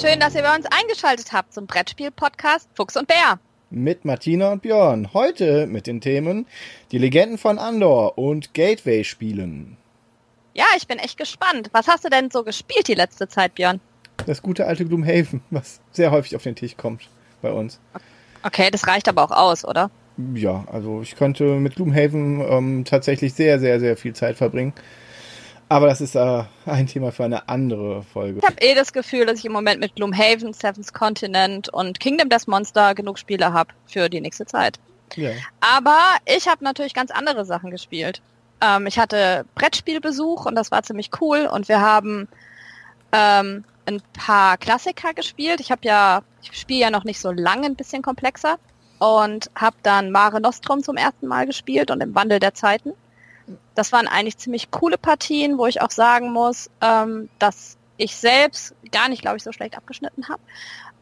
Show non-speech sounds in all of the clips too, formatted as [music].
Schön, dass ihr bei uns eingeschaltet habt zum Brettspiel-Podcast Fuchs und Bär. Mit Martina und Björn. Heute mit den Themen Die Legenden von Andor und Gateway-Spielen. Ja, ich bin echt gespannt. Was hast du denn so gespielt die letzte Zeit, Björn? Das gute alte Gloomhaven, was sehr häufig auf den Tisch kommt bei uns. Okay, das reicht aber auch aus, oder? Ja, also ich könnte mit Gloomhaven ähm, tatsächlich sehr, sehr, sehr viel Zeit verbringen. Aber das ist äh, ein Thema für eine andere Folge. Ich habe eh das Gefühl, dass ich im Moment mit Gloomhaven, Seven's Continent und Kingdom Death Monster genug Spiele habe für die nächste Zeit. Ja. Aber ich habe natürlich ganz andere Sachen gespielt. Ähm, ich hatte Brettspielbesuch und das war ziemlich cool und wir haben ähm, ein paar Klassiker gespielt. Ich habe ja, ich spiele ja noch nicht so lange, ein bisschen komplexer und habe dann Mare Nostrum zum ersten Mal gespielt und im Wandel der Zeiten. Das waren eigentlich ziemlich coole Partien, wo ich auch sagen muss, ähm, dass ich selbst gar nicht, glaube ich, so schlecht abgeschnitten habe.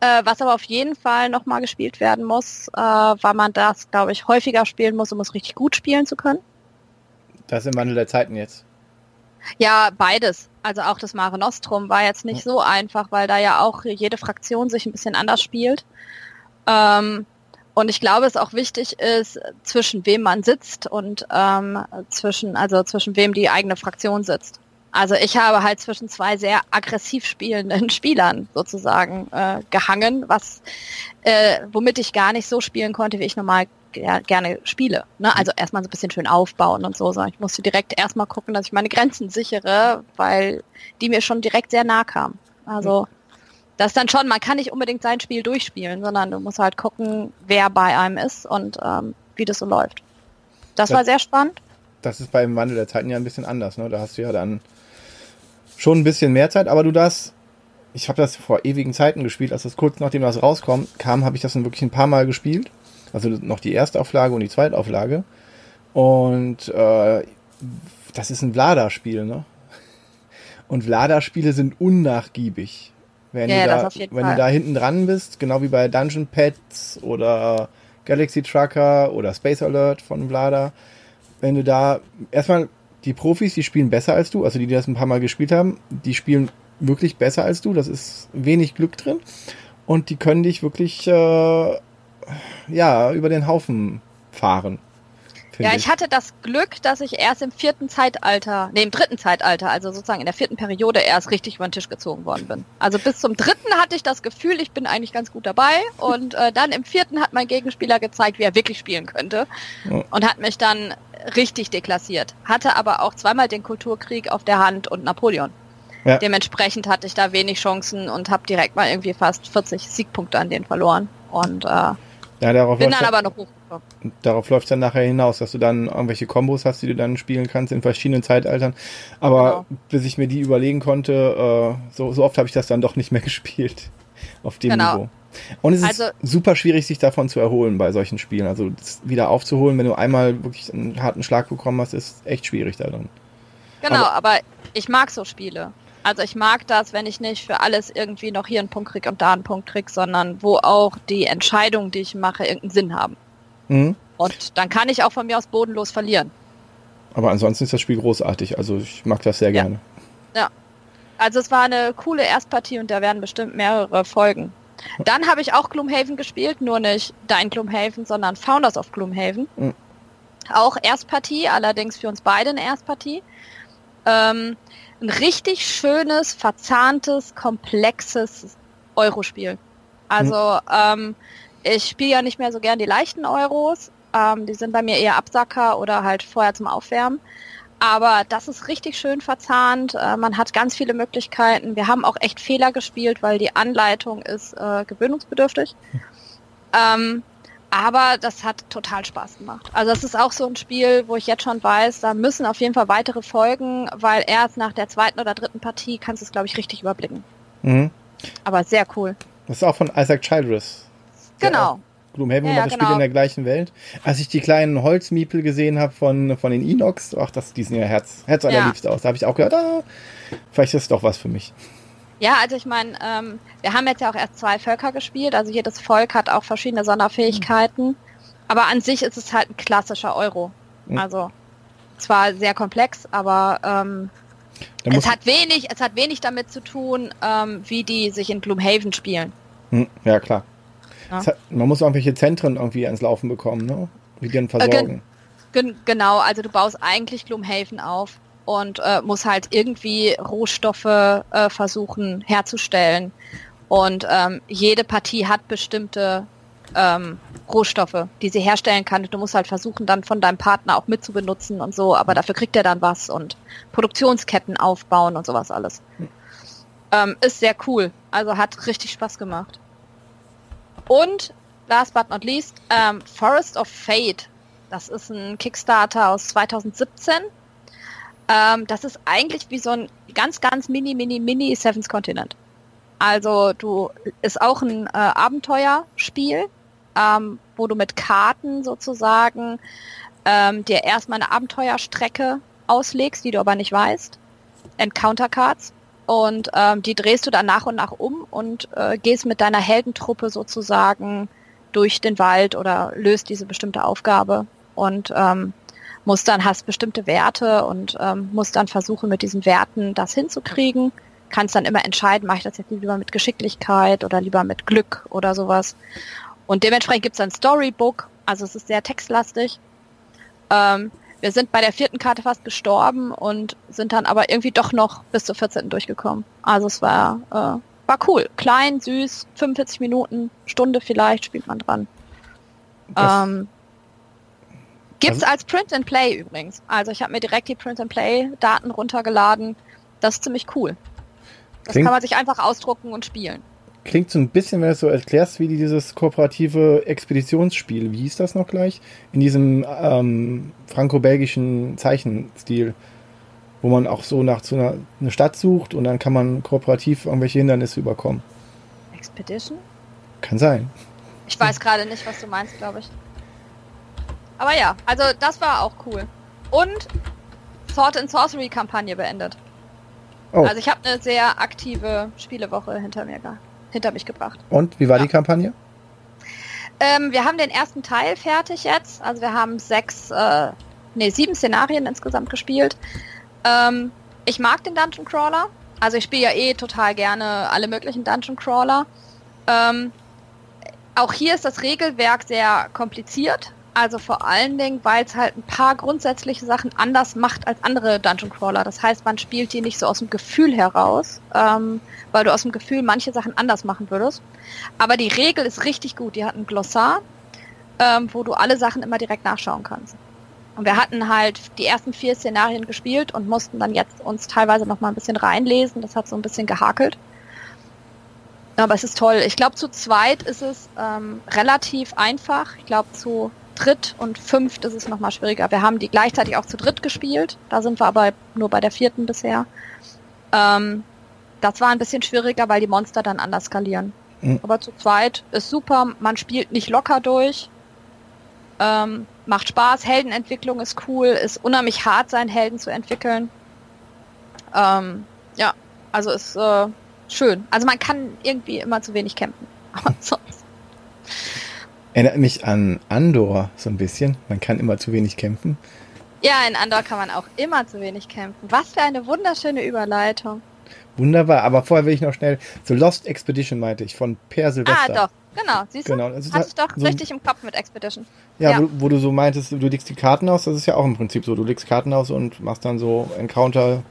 Äh, was aber auf jeden Fall nochmal gespielt werden muss, äh, weil man das, glaube ich, häufiger spielen muss, um es richtig gut spielen zu können. Das im Wandel der Zeiten jetzt. Ja, beides. Also auch das Mare Nostrum war jetzt nicht so einfach, weil da ja auch jede Fraktion sich ein bisschen anders spielt. Ähm, und ich glaube, es auch wichtig ist, zwischen wem man sitzt und ähm, zwischen, also zwischen wem die eigene Fraktion sitzt. Also ich habe halt zwischen zwei sehr aggressiv spielenden [laughs] Spielern sozusagen äh, gehangen, was äh, womit ich gar nicht so spielen konnte, wie ich normal gerne spiele. Ne? Also erstmal so ein bisschen schön aufbauen und so. Ich musste direkt erstmal gucken, dass ich meine Grenzen sichere, weil die mir schon direkt sehr nah kamen. Also das dann schon, man kann nicht unbedingt sein Spiel durchspielen, sondern du musst halt gucken, wer bei einem ist und ähm, wie das so läuft. Das, das war sehr spannend. Das ist beim Wandel der Zeiten ja ein bisschen anders. Ne? Da hast du ja dann schon ein bisschen mehr Zeit, aber du darfst, ich habe das vor ewigen Zeiten gespielt, als das kurz nachdem das rauskommt, kam, habe ich das dann wirklich ein paar Mal gespielt. Also noch die erste Auflage und die zweite Auflage. Und äh, das ist ein Vlada-Spiel, ne? Und Vlada-Spiele sind unnachgiebig. Wenn, ja, du, da, wenn Fall. du da hinten dran bist, genau wie bei Dungeon Pets oder Galaxy Trucker oder Space Alert von Vlada, wenn du da erstmal die Profis, die spielen besser als du, also die, die das ein paar Mal gespielt haben, die spielen wirklich besser als du, das ist wenig Glück drin und die können dich wirklich äh, ja über den Haufen fahren. Ja, ich. hatte das Glück, dass ich erst im vierten Zeitalter, nee, im dritten Zeitalter, also sozusagen in der vierten Periode erst richtig über den Tisch gezogen worden bin. Also bis zum dritten hatte ich das Gefühl, ich bin eigentlich ganz gut dabei. Und äh, dann im vierten hat mein Gegenspieler gezeigt, wie er wirklich spielen könnte. Ja. Und hat mich dann richtig deklassiert. Hatte aber auch zweimal den Kulturkrieg auf der Hand und Napoleon. Ja. Dementsprechend hatte ich da wenig Chancen und habe direkt mal irgendwie fast 40 Siegpunkte an den verloren. Und äh, ja, darauf bin dann aber noch hoch Darauf läuft es dann nachher hinaus, dass du dann irgendwelche Kombos hast, die du dann spielen kannst in verschiedenen Zeitaltern. Aber genau. bis ich mir die überlegen konnte, äh, so, so oft habe ich das dann doch nicht mehr [laughs] gespielt auf dem genau. Niveau. Und es also, ist super schwierig, sich davon zu erholen bei solchen Spielen. Also wieder aufzuholen, wenn du einmal wirklich einen harten Schlag bekommen hast, ist echt schwierig da drin. Genau, aber, aber ich mag so Spiele. Also ich mag das, wenn ich nicht für alles irgendwie noch hier einen Punkt krieg und da einen Punkt krieg, sondern wo auch die Entscheidungen, die ich mache, irgendeinen Sinn haben. Mhm. Und dann kann ich auch von mir aus bodenlos verlieren. Aber ansonsten ist das Spiel großartig. Also ich mag das sehr gerne. Ja. Also es war eine coole Erstpartie und da werden bestimmt mehrere Folgen. Dann habe ich auch Gloomhaven gespielt, nur nicht Dein Gloomhaven, sondern Founders of Gloomhaven. Mhm. Auch Erstpartie, allerdings für uns beide eine Erstpartie. Ähm, ein richtig schönes, verzahntes, komplexes Eurospiel. Also mhm. ähm, ich spiele ja nicht mehr so gern die leichten Euros. Ähm, die sind bei mir eher Absacker oder halt vorher zum Aufwärmen. Aber das ist richtig schön verzahnt. Äh, man hat ganz viele Möglichkeiten. Wir haben auch echt Fehler gespielt, weil die Anleitung ist äh, gewöhnungsbedürftig. Ähm, aber das hat total Spaß gemacht. Also es ist auch so ein Spiel, wo ich jetzt schon weiß, da müssen auf jeden Fall weitere folgen, weil erst nach der zweiten oder dritten Partie kannst du es, glaube ich, richtig überblicken. Mhm. Aber sehr cool. Das ist auch von Isaac Childress. Genau. Gloomhaven ja, ja, das genau. Spiel in der gleichen Welt. Als ich die kleinen Holzmiepel gesehen habe von, von den Inox, ach, das, die sehen ja Herz, Herz allerliebst ja. aus. Da habe ich auch gehört, ah, vielleicht ist es doch was für mich. Ja, also ich meine, ähm, wir haben jetzt ja auch erst zwei Völker gespielt, also jedes Volk hat auch verschiedene Sonderfähigkeiten. Mhm. Aber an sich ist es halt ein klassischer Euro. Mhm. Also zwar sehr komplex, aber ähm, Es hat wenig, es hat wenig damit zu tun, ähm, wie die sich in Gloomhaven spielen. Hm, ja, klar. Ja. Hat, man muss irgendwelche Zentren irgendwie ans Laufen bekommen, ne? Wie die dann versorgen. Äh, gen, genau, also du baust eigentlich Gloomhaven auf und äh, musst halt irgendwie Rohstoffe äh, versuchen herzustellen. Und ähm, jede Partie hat bestimmte ähm, Rohstoffe, die sie herstellen kann. Du musst halt versuchen, dann von deinem Partner auch mitzubenutzen und so, aber dafür kriegt er dann was und Produktionsketten aufbauen und sowas alles. Ähm, ist sehr cool. Also hat richtig Spaß gemacht. Und last but not least, ähm, Forest of Fate. Das ist ein Kickstarter aus 2017. Ähm, das ist eigentlich wie so ein ganz, ganz mini, mini, mini Seven's Continent. Also du ist auch ein äh, Abenteuerspiel, ähm, wo du mit Karten sozusagen ähm, dir erstmal eine Abenteuerstrecke auslegst, die du aber nicht weißt. Encounter Cards. Und ähm, die drehst du dann nach und nach um und äh, gehst mit deiner Heldentruppe sozusagen durch den Wald oder löst diese bestimmte Aufgabe und ähm, musst dann, hast bestimmte Werte und ähm, musst dann versuchen, mit diesen Werten das hinzukriegen. Kannst dann immer entscheiden, mache ich das jetzt lieber mit Geschicklichkeit oder lieber mit Glück oder sowas. Und dementsprechend gibt es ein Storybook, also es ist sehr textlastig. Ähm, wir sind bei der vierten Karte fast gestorben und sind dann aber irgendwie doch noch bis zur 14. durchgekommen. Also es war, äh, war cool. Klein, süß, 45 Minuten, Stunde vielleicht spielt man dran. Ähm, gibt's also, als Print and Play übrigens. Also ich habe mir direkt die Print and Play Daten runtergeladen. Das ist ziemlich cool. Das kann man sich einfach ausdrucken und spielen klingt so ein bisschen, wenn du es so erklärst, wie dieses kooperative Expeditionsspiel. Wie hieß das noch gleich? In diesem ähm, franco-belgischen Zeichenstil, wo man auch so nach zu einer eine Stadt sucht und dann kann man kooperativ irgendwelche Hindernisse überkommen. Expedition? Kann sein. Ich weiß gerade nicht, was du meinst, glaube ich. Aber ja, also das war auch cool. Und Sword and Sorcery Kampagne beendet. Oh. Also ich habe eine sehr aktive Spielewoche hinter mir hinter mich gebracht. Und wie war ja. die Kampagne? Ähm, wir haben den ersten Teil fertig jetzt. Also wir haben sechs, äh, nee, sieben Szenarien insgesamt gespielt. Ähm, ich mag den Dungeon Crawler. Also ich spiele ja eh total gerne alle möglichen Dungeon Crawler. Ähm, auch hier ist das Regelwerk sehr kompliziert. Also vor allen Dingen, weil es halt ein paar grundsätzliche Sachen anders macht als andere Dungeon Crawler. Das heißt, man spielt die nicht so aus dem Gefühl heraus, ähm, weil du aus dem Gefühl manche Sachen anders machen würdest. Aber die Regel ist richtig gut. Die hat ein Glossar, ähm, wo du alle Sachen immer direkt nachschauen kannst. Und wir hatten halt die ersten vier Szenarien gespielt und mussten dann jetzt uns teilweise noch mal ein bisschen reinlesen. Das hat so ein bisschen gehakelt. Aber es ist toll. Ich glaube, zu zweit ist es ähm, relativ einfach. Ich glaube, zu dritt und fünft ist es nochmal schwieriger. Wir haben die gleichzeitig auch zu dritt gespielt. Da sind wir aber nur bei der vierten bisher. Ähm, das war ein bisschen schwieriger, weil die Monster dann anders skalieren. Mhm. Aber zu zweit ist super. Man spielt nicht locker durch. Ähm, macht Spaß. Heldenentwicklung ist cool. Ist unheimlich hart, seinen Helden zu entwickeln. Ähm, ja, also ist äh, schön. Also man kann irgendwie immer zu wenig kämpfen. [laughs] Aber sonst. Erinnert mich an Andor so ein bisschen. Man kann immer zu wenig kämpfen. Ja, in Andor kann man auch immer zu wenig kämpfen. Was für eine wunderschöne Überleitung. Wunderbar, aber vorher will ich noch schnell, so Lost Expedition meinte ich, von Per Silvester. Ah, doch, genau, siehst du? Genau. Also Hatte ich doch so richtig im Kopf mit Expedition. Ja, ja. Wo, wo, du so meintest, du legst die Karten aus, das ist ja auch im Prinzip so. Du legst Karten aus und machst dann so Encounter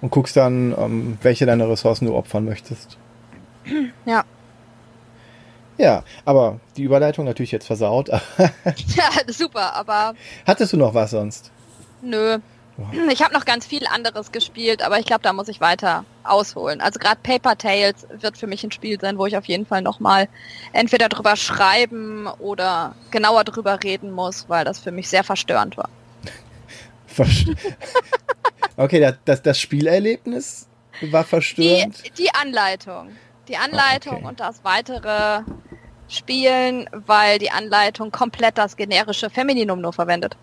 und guckst dann, ähm, welche deiner Ressourcen du opfern möchtest. Ja, ja, aber die Überleitung natürlich jetzt versaut. [laughs] ja, super, aber. Hattest du noch was sonst? Nö. Ich habe noch ganz viel anderes gespielt, aber ich glaube, da muss ich weiter ausholen. Also gerade Paper Tales wird für mich ein Spiel sein, wo ich auf jeden Fall nochmal entweder drüber schreiben oder genauer drüber reden muss, weil das für mich sehr verstörend war. [laughs] [laughs] okay, das, das, das Spielerlebnis war verstörend. Die, die Anleitung. Die Anleitung okay. und das weitere spielen, weil die Anleitung komplett das generische Femininum nur verwendet.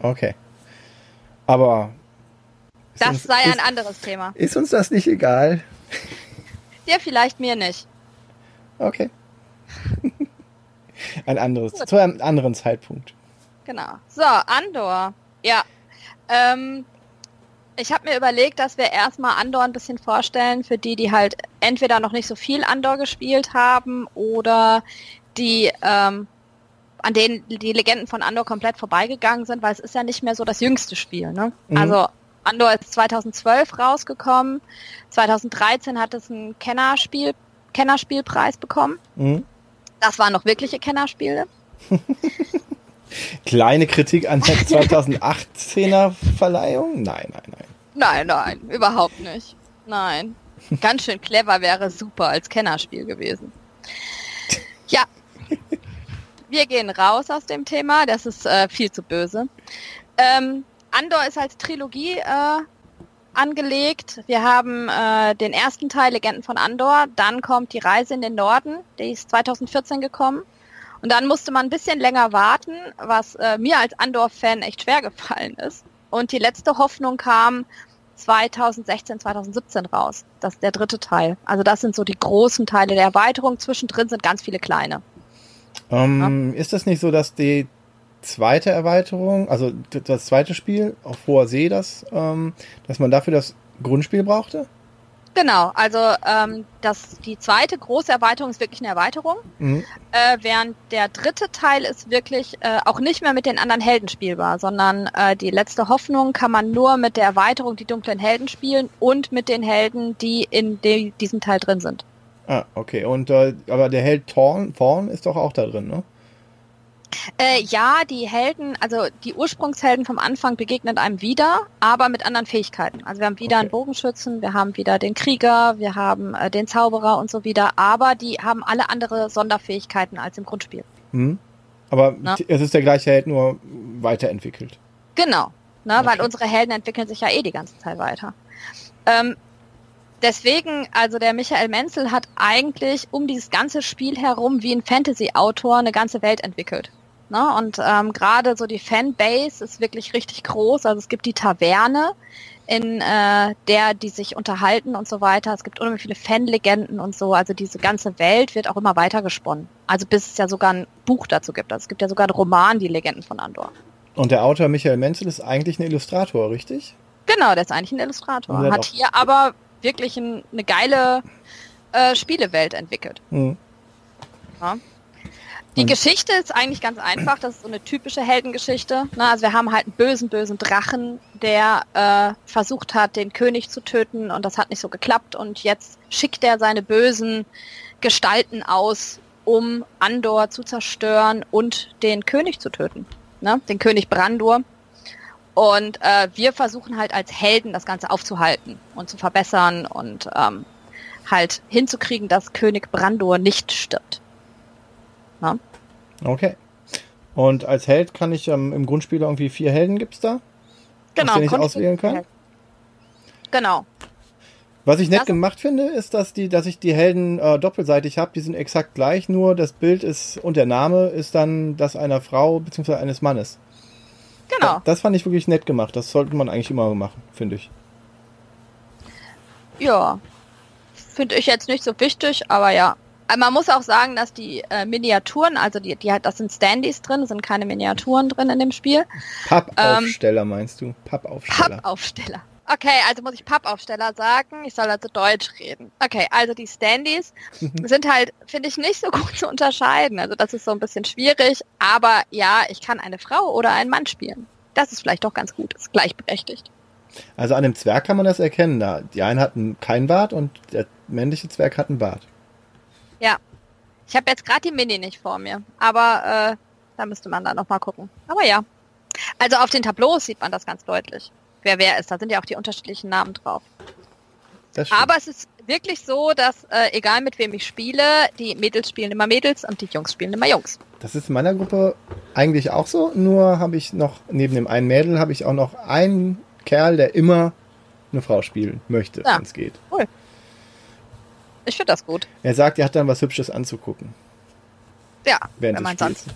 Okay. Aber. Das uns, sei ein ist, anderes Thema. Ist uns das nicht egal? [laughs] Ja, vielleicht mir nicht. Okay. [laughs] ein anderes, Gut. zu einem anderen Zeitpunkt. Genau. So, Andor. Ja. Ähm, Ich habe mir überlegt, dass wir erstmal Andor ein bisschen vorstellen für die, die halt entweder noch nicht so viel Andor gespielt haben oder die ähm, an denen die Legenden von Andor komplett vorbeigegangen sind, weil es ist ja nicht mehr so das jüngste Spiel. Ne? Mhm. Also Andor ist 2012 rausgekommen. 2013 hat es einen Kennerspiel, Kennerspielpreis bekommen. Mhm. Das waren noch wirkliche Kennerspiele. [laughs] Kleine Kritik an der [laughs] 2018er Verleihung? Nein, nein, nein. Nein, nein, überhaupt nicht. Nein. Ganz schön clever wäre super als Kennerspiel gewesen. Ja. Wir gehen raus aus dem Thema, das ist äh, viel zu böse. Ähm, Andor ist als Trilogie äh, angelegt. Wir haben äh, den ersten Teil Legenden von Andor, dann kommt die Reise in den Norden, die ist 2014 gekommen. Und dann musste man ein bisschen länger warten, was äh, mir als Andor-Fan echt schwer gefallen ist. Und die letzte Hoffnung kam 2016, 2017 raus. Das ist der dritte Teil. Also das sind so die großen Teile der Erweiterung. Zwischendrin sind ganz viele kleine. Ähm, ja? Ist das nicht so, dass die zweite Erweiterung, also das zweite Spiel auf hoher See, das, ähm, dass man dafür das Grundspiel brauchte? Genau, also ähm, das, die zweite große Erweiterung ist wirklich eine Erweiterung, mhm. äh, während der dritte Teil ist wirklich äh, auch nicht mehr mit den anderen Helden spielbar, sondern äh, die letzte Hoffnung kann man nur mit der Erweiterung die dunklen Helden spielen und mit den Helden, die in diesem Teil drin sind. Ah, okay. Und äh, aber der Held Thorn, Thorn ist doch auch da drin, ne? Äh, ja, die Helden, also die Ursprungshelden vom Anfang begegnen einem wieder, aber mit anderen Fähigkeiten. Also wir haben wieder okay. einen Bogenschützen, wir haben wieder den Krieger, wir haben äh, den Zauberer und so wieder, aber die haben alle andere Sonderfähigkeiten als im Grundspiel. Mhm. Aber Na? es ist der gleiche Held, nur weiterentwickelt. Genau, ne, okay. weil unsere Helden entwickeln sich ja eh die ganze Zeit weiter. Ähm, deswegen, also der Michael Menzel hat eigentlich um dieses ganze Spiel herum wie ein Fantasy-Autor eine ganze Welt entwickelt. Ne? Und ähm, gerade so die Fanbase ist wirklich richtig groß. Also es gibt die Taverne, in äh, der die sich unterhalten und so weiter. Es gibt unheimlich viele Fanlegenden und so. Also diese ganze Welt wird auch immer weiter gesponnen. Also bis es ja sogar ein Buch dazu gibt. Also es gibt ja sogar einen Roman, die Legenden von Andor. Und der Autor Michael Menzel ist eigentlich ein Illustrator, richtig? Genau, der ist eigentlich ein Illustrator. Hat, hat hier aber wirklich ein, eine geile äh, Spielewelt entwickelt. Mhm. Ja. Die Geschichte ist eigentlich ganz einfach. Das ist so eine typische Heldengeschichte. Ne? Also wir haben halt einen bösen, bösen Drachen, der äh, versucht hat, den König zu töten und das hat nicht so geklappt. Und jetzt schickt er seine bösen Gestalten aus, um Andor zu zerstören und den König zu töten. Ne? Den König Brandur. Und äh, wir versuchen halt als Helden das Ganze aufzuhalten und zu verbessern und ähm, halt hinzukriegen, dass König Brandur nicht stirbt. Na? Okay. Und als Held kann ich ähm, im Grundspiel irgendwie vier Helden gibt's da? Genau. Den ich auswählen kann? Genau. Was ich nett das gemacht finde, ist, dass die, dass ich die Helden äh, doppelseitig habe. Die sind exakt gleich, nur das Bild ist und der Name ist dann das einer Frau bzw. eines Mannes. Genau. Das, das fand ich wirklich nett gemacht. Das sollte man eigentlich immer machen, finde ich. Ja. Finde ich jetzt nicht so wichtig, aber ja. Äh, man muss auch sagen, dass die äh, Miniaturen, also die, die das sind Standys drin, sind keine Miniaturen drin in dem Spiel. Pappaufsteller ähm, meinst du? Pappaufsteller. Pappaufsteller. Okay, also muss ich Pappaufsteller sagen. Ich soll also Deutsch reden. Okay, also die Standys mhm. sind halt, finde ich, nicht so gut zu unterscheiden. Also das ist so ein bisschen schwierig. Aber ja, ich kann eine Frau oder einen Mann spielen. Das ist vielleicht doch ganz gut. Ist gleichberechtigt. Also an dem Zwerg kann man das erkennen. Da die einen hatten kein Bart und der männliche Zwerg hat einen Bart. Ja. Ich habe jetzt gerade die Mini nicht vor mir, aber äh, da müsste man dann nochmal gucken. Aber ja. Also auf den Tableaus sieht man das ganz deutlich, wer wer ist. Da sind ja auch die unterschiedlichen Namen drauf. Aber es ist wirklich so, dass äh, egal mit wem ich spiele, die Mädels spielen immer Mädels und die Jungs spielen immer Jungs. Das ist in meiner Gruppe eigentlich auch so, nur habe ich noch, neben dem einen Mädel, habe ich auch noch einen Kerl, der immer eine Frau spielen möchte, ja. wenn es geht. Cool. Ich finde das gut. Er sagt, er hat dann was Hübsches anzugucken. Ja, wenn man sonst.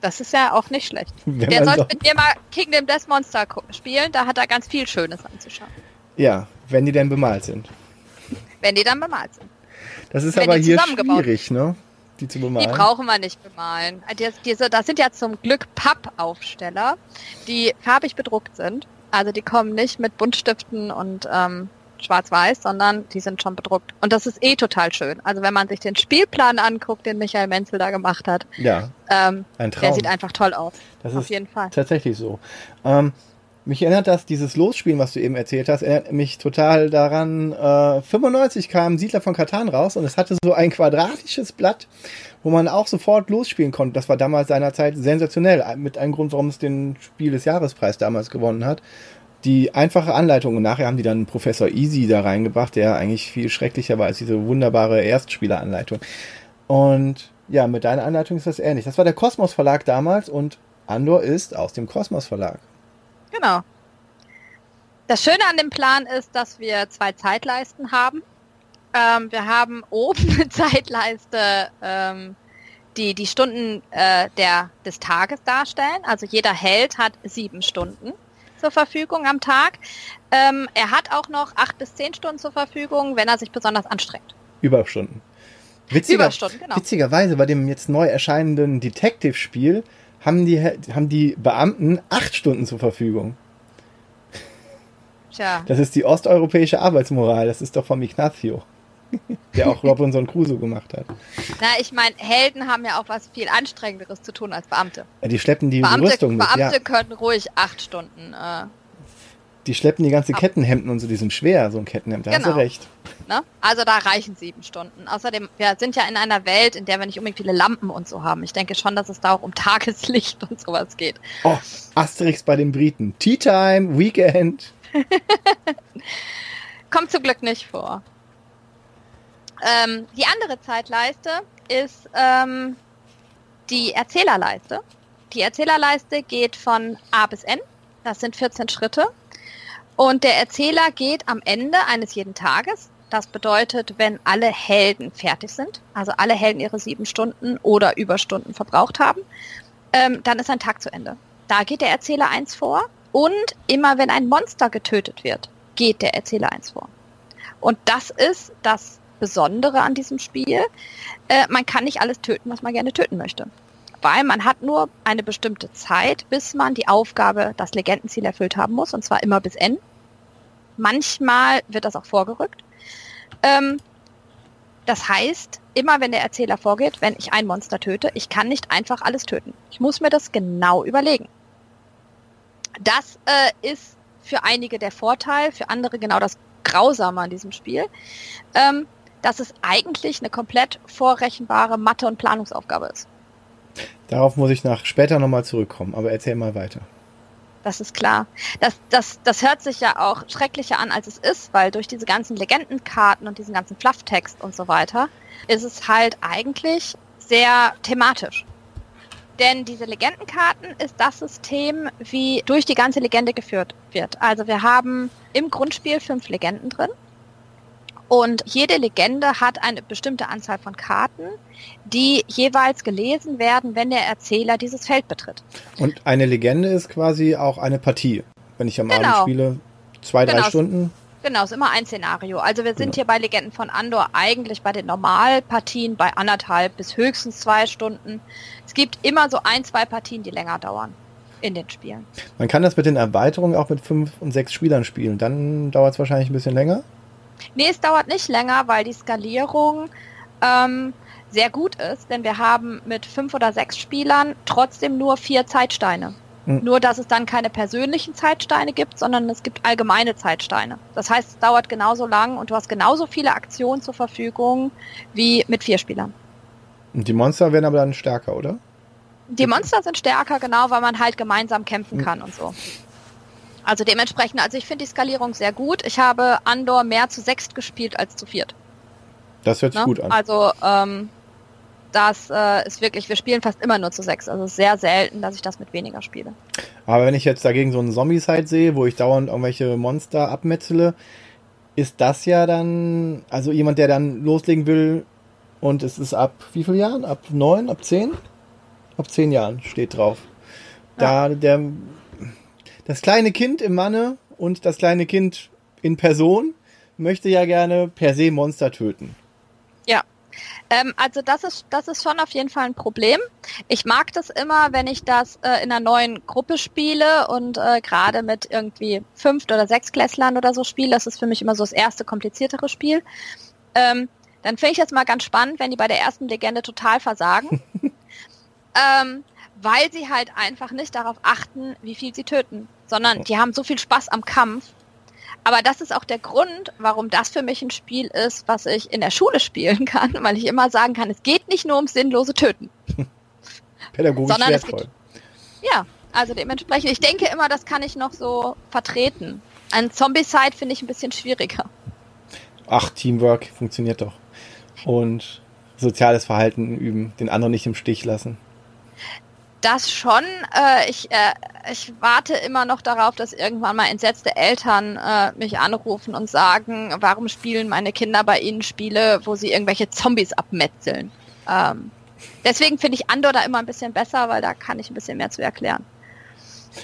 Das ist ja auch nicht schlecht. Wenn Der sollte mit mir mal Kingdom Death Monster spielen, da hat er ganz viel Schönes anzuschauen. Ja, wenn die denn bemalt sind. Wenn die dann bemalt sind. Das ist wenn aber hier schwierig, ne? Die zu bemalen. Die brauchen wir nicht bemalen. Diese, das sind ja zum Glück Pappaufsteller, die farbig bedruckt sind. Also die kommen nicht mit Buntstiften und ähm, schwarz-weiß, sondern die sind schon bedruckt. Und das ist eh total schön. Also wenn man sich den Spielplan anguckt, den Michael Menzel da gemacht hat, ja, ähm, ein Traum. der sieht einfach toll aus. Das Auf ist jeden Fall. Tatsächlich so. Ähm, mich erinnert das, dieses Losspielen, was du eben erzählt hast, erinnert mich total daran, äh, 95 kam Siedler von Katan raus und es hatte so ein quadratisches Blatt, wo man auch sofort losspielen konnte. Das war damals seinerzeit sensationell, mit einem Grund, warum es den Spiel des Jahrespreis damals gewonnen hat die einfache Anleitung und nachher haben die dann Professor Easy da reingebracht, der eigentlich viel schrecklicher war als diese wunderbare Erstspieleranleitung. Und ja, mit deiner Anleitung ist das ähnlich. Das war der Kosmos Verlag damals und Andor ist aus dem Kosmos Verlag. Genau. Das Schöne an dem Plan ist, dass wir zwei Zeitleisten haben. Ähm, wir haben oben [laughs] eine Zeitleiste, ähm, die die Stunden äh, der, des Tages darstellen. Also jeder Held hat sieben Stunden zur Verfügung am Tag. Ähm, er hat auch noch acht bis zehn Stunden zur Verfügung, wenn er sich besonders anstrengt. Überstunden. Witziger, Überstunden, genau. Witzigerweise bei dem jetzt neu erscheinenden Detective-Spiel haben die, haben die Beamten acht Stunden zur Verfügung. Tja. Das ist die osteuropäische Arbeitsmoral. Das ist doch von Ignacio. Der auch Robinson Crusoe gemacht hat. Na, ich meine, Helden haben ja auch was viel anstrengenderes zu tun als Beamte. Ja, die schleppen die Beamte, Rüstung mit. Beamte ja. können ruhig acht Stunden. Äh, die schleppen die ganze Kettenhemden und so, die sind schwer, so ein Kettenhemd, da genau. hast du genau. recht. Ne? Also da reichen sieben Stunden. Außerdem, wir sind ja in einer Welt, in der wir nicht unbedingt viele Lampen und so haben. Ich denke schon, dass es da auch um Tageslicht [laughs] und sowas geht. Oh, Asterix bei den Briten. Tea Time, Weekend. [laughs] Kommt zum Glück nicht vor. Ähm, die andere Zeitleiste ist ähm, die Erzählerleiste. Die Erzählerleiste geht von A bis N. Das sind 14 Schritte. Und der Erzähler geht am Ende eines jeden Tages. Das bedeutet, wenn alle Helden fertig sind, also alle Helden ihre sieben Stunden oder Überstunden verbraucht haben, ähm, dann ist ein Tag zu Ende. Da geht der Erzähler eins vor. Und immer wenn ein Monster getötet wird, geht der Erzähler eins vor. Und das ist das Besondere an diesem Spiel. Äh, man kann nicht alles töten, was man gerne töten möchte. Weil man hat nur eine bestimmte Zeit, bis man die Aufgabe, das Legendenziel erfüllt haben muss, und zwar immer bis N. Manchmal wird das auch vorgerückt. Ähm, das heißt, immer wenn der Erzähler vorgeht, wenn ich ein Monster töte, ich kann nicht einfach alles töten. Ich muss mir das genau überlegen. Das äh, ist für einige der Vorteil, für andere genau das Grausame an diesem Spiel. Ähm, dass es eigentlich eine komplett vorrechenbare Mathe- und Planungsaufgabe ist. Darauf muss ich nach später nochmal zurückkommen, aber erzähl mal weiter. Das ist klar. Das, das, das hört sich ja auch schrecklicher an, als es ist, weil durch diese ganzen Legendenkarten und diesen ganzen Flufftext und so weiter ist es halt eigentlich sehr thematisch. Denn diese Legendenkarten ist das System, wie durch die ganze Legende geführt wird. Also wir haben im Grundspiel fünf Legenden drin und jede Legende hat eine bestimmte Anzahl von Karten, die jeweils gelesen werden, wenn der Erzähler dieses Feld betritt. Und eine Legende ist quasi auch eine Partie. Wenn ich am genau. Abend spiele, zwei, drei genau. Stunden. Genau, ist immer ein Szenario. Also wir sind genau. hier bei Legenden von Andor eigentlich bei den Normalpartien bei anderthalb bis höchstens zwei Stunden. Es gibt immer so ein, zwei Partien, die länger dauern in den Spielen. Man kann das mit den Erweiterungen auch mit fünf und sechs Spielern spielen. Dann dauert es wahrscheinlich ein bisschen länger. Nee, es dauert nicht länger, weil die Skalierung ähm, sehr gut ist, denn wir haben mit fünf oder sechs Spielern trotzdem nur vier Zeitsteine. Mhm. Nur, dass es dann keine persönlichen Zeitsteine gibt, sondern es gibt allgemeine Zeitsteine. Das heißt, es dauert genauso lang und du hast genauso viele Aktionen zur Verfügung wie mit vier Spielern. Und die Monster werden aber dann stärker, oder? Die Monster sind stärker, genau, weil man halt gemeinsam kämpfen hm. kann und so. Also dementsprechend, also ich finde die Skalierung sehr gut. Ich habe Andor mehr zu sechst gespielt als zu viert. Das hört sich ne? gut an. Also ähm, das äh, ist wirklich, wir spielen fast immer nur zu sechs. Also sehr selten, dass ich das mit weniger spiele. Aber wenn ich jetzt dagegen so einen Zombie-Side sehe, wo ich dauernd irgendwelche Monster abmetzele, ist das ja dann, also jemand, der dann loslegen will und es ist ab wie vielen Jahren? Ab neun, ab zehn? Ab zehn Jahren steht drauf. Da, ja. der das kleine Kind im Manne und das kleine Kind in Person möchte ja gerne per se Monster töten. Ja. Ähm, also das ist, das ist schon auf jeden Fall ein Problem. Ich mag das immer, wenn ich das äh, in einer neuen Gruppe spiele und äh, gerade mit irgendwie fünf oder sechs Klässlern oder so spiele. Das ist für mich immer so das erste kompliziertere Spiel. Ähm, dann finde ich es mal ganz spannend, wenn die bei der ersten Legende total versagen. [laughs] ähm, weil sie halt einfach nicht darauf achten, wie viel sie töten, sondern die haben so viel Spaß am Kampf, aber das ist auch der Grund, warum das für mich ein Spiel ist, was ich in der Schule spielen [laughs] kann, weil ich immer sagen kann, es geht nicht nur ums sinnlose Töten. [laughs] Pädagogisch sondern wertvoll. Geht, ja, also dementsprechend, ich denke immer, das kann ich noch so vertreten. Ein Zombie-Side finde ich ein bisschen schwieriger. Ach, Teamwork funktioniert doch. Und soziales Verhalten üben, den anderen nicht im Stich lassen das schon. Äh, ich, äh, ich warte immer noch darauf, dass irgendwann mal entsetzte Eltern äh, mich anrufen und sagen, warum spielen meine Kinder bei ihnen Spiele, wo sie irgendwelche Zombies abmetzeln. Ähm, deswegen finde ich Andor da immer ein bisschen besser, weil da kann ich ein bisschen mehr zu erklären.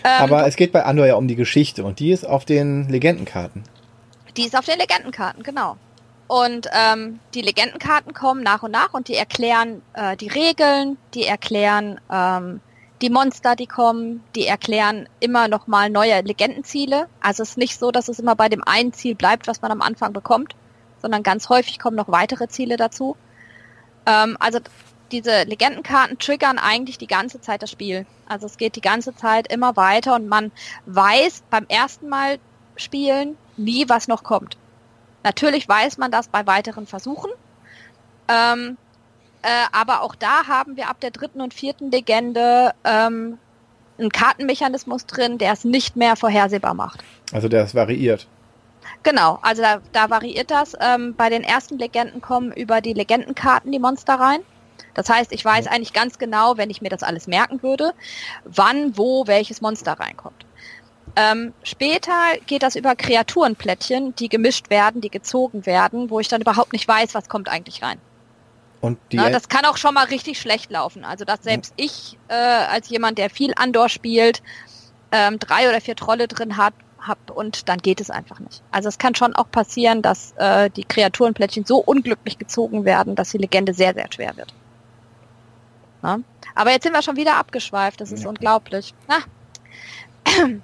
Ähm, Aber es geht bei Andor ja um die Geschichte und die ist auf den Legendenkarten. Die ist auf den Legendenkarten, genau. Und ähm, die Legendenkarten kommen nach und nach und die erklären äh, die Regeln, die erklären ähm, die Monster, die kommen, die erklären immer noch mal neue Legendenziele. Also es ist nicht so, dass es immer bei dem einen Ziel bleibt, was man am Anfang bekommt, sondern ganz häufig kommen noch weitere Ziele dazu. Ähm, also diese Legendenkarten triggern eigentlich die ganze Zeit das Spiel. Also es geht die ganze Zeit immer weiter und man weiß beim ersten Mal spielen nie, was noch kommt. Natürlich weiß man das bei weiteren Versuchen. Ähm, äh, aber auch da haben wir ab der dritten und vierten Legende ähm, einen Kartenmechanismus drin, der es nicht mehr vorhersehbar macht. Also der ist variiert. Genau, also da, da variiert das. Ähm, bei den ersten Legenden kommen über die Legendenkarten die Monster rein. Das heißt, ich weiß eigentlich ganz genau, wenn ich mir das alles merken würde, wann, wo, welches Monster reinkommt. Ähm, später geht das über Kreaturenplättchen, die gemischt werden, die gezogen werden, wo ich dann überhaupt nicht weiß, was kommt eigentlich rein. Und die Na, das kann auch schon mal richtig schlecht laufen. Also dass selbst ja. ich äh, als jemand, der viel Andor spielt, ähm, drei oder vier Trolle drin hat, hab und dann geht es einfach nicht. Also es kann schon auch passieren, dass äh, die Kreaturenplättchen so unglücklich gezogen werden, dass die Legende sehr, sehr schwer wird. Na? Aber jetzt sind wir schon wieder abgeschweift, das ist ja. unglaublich. [clears throat]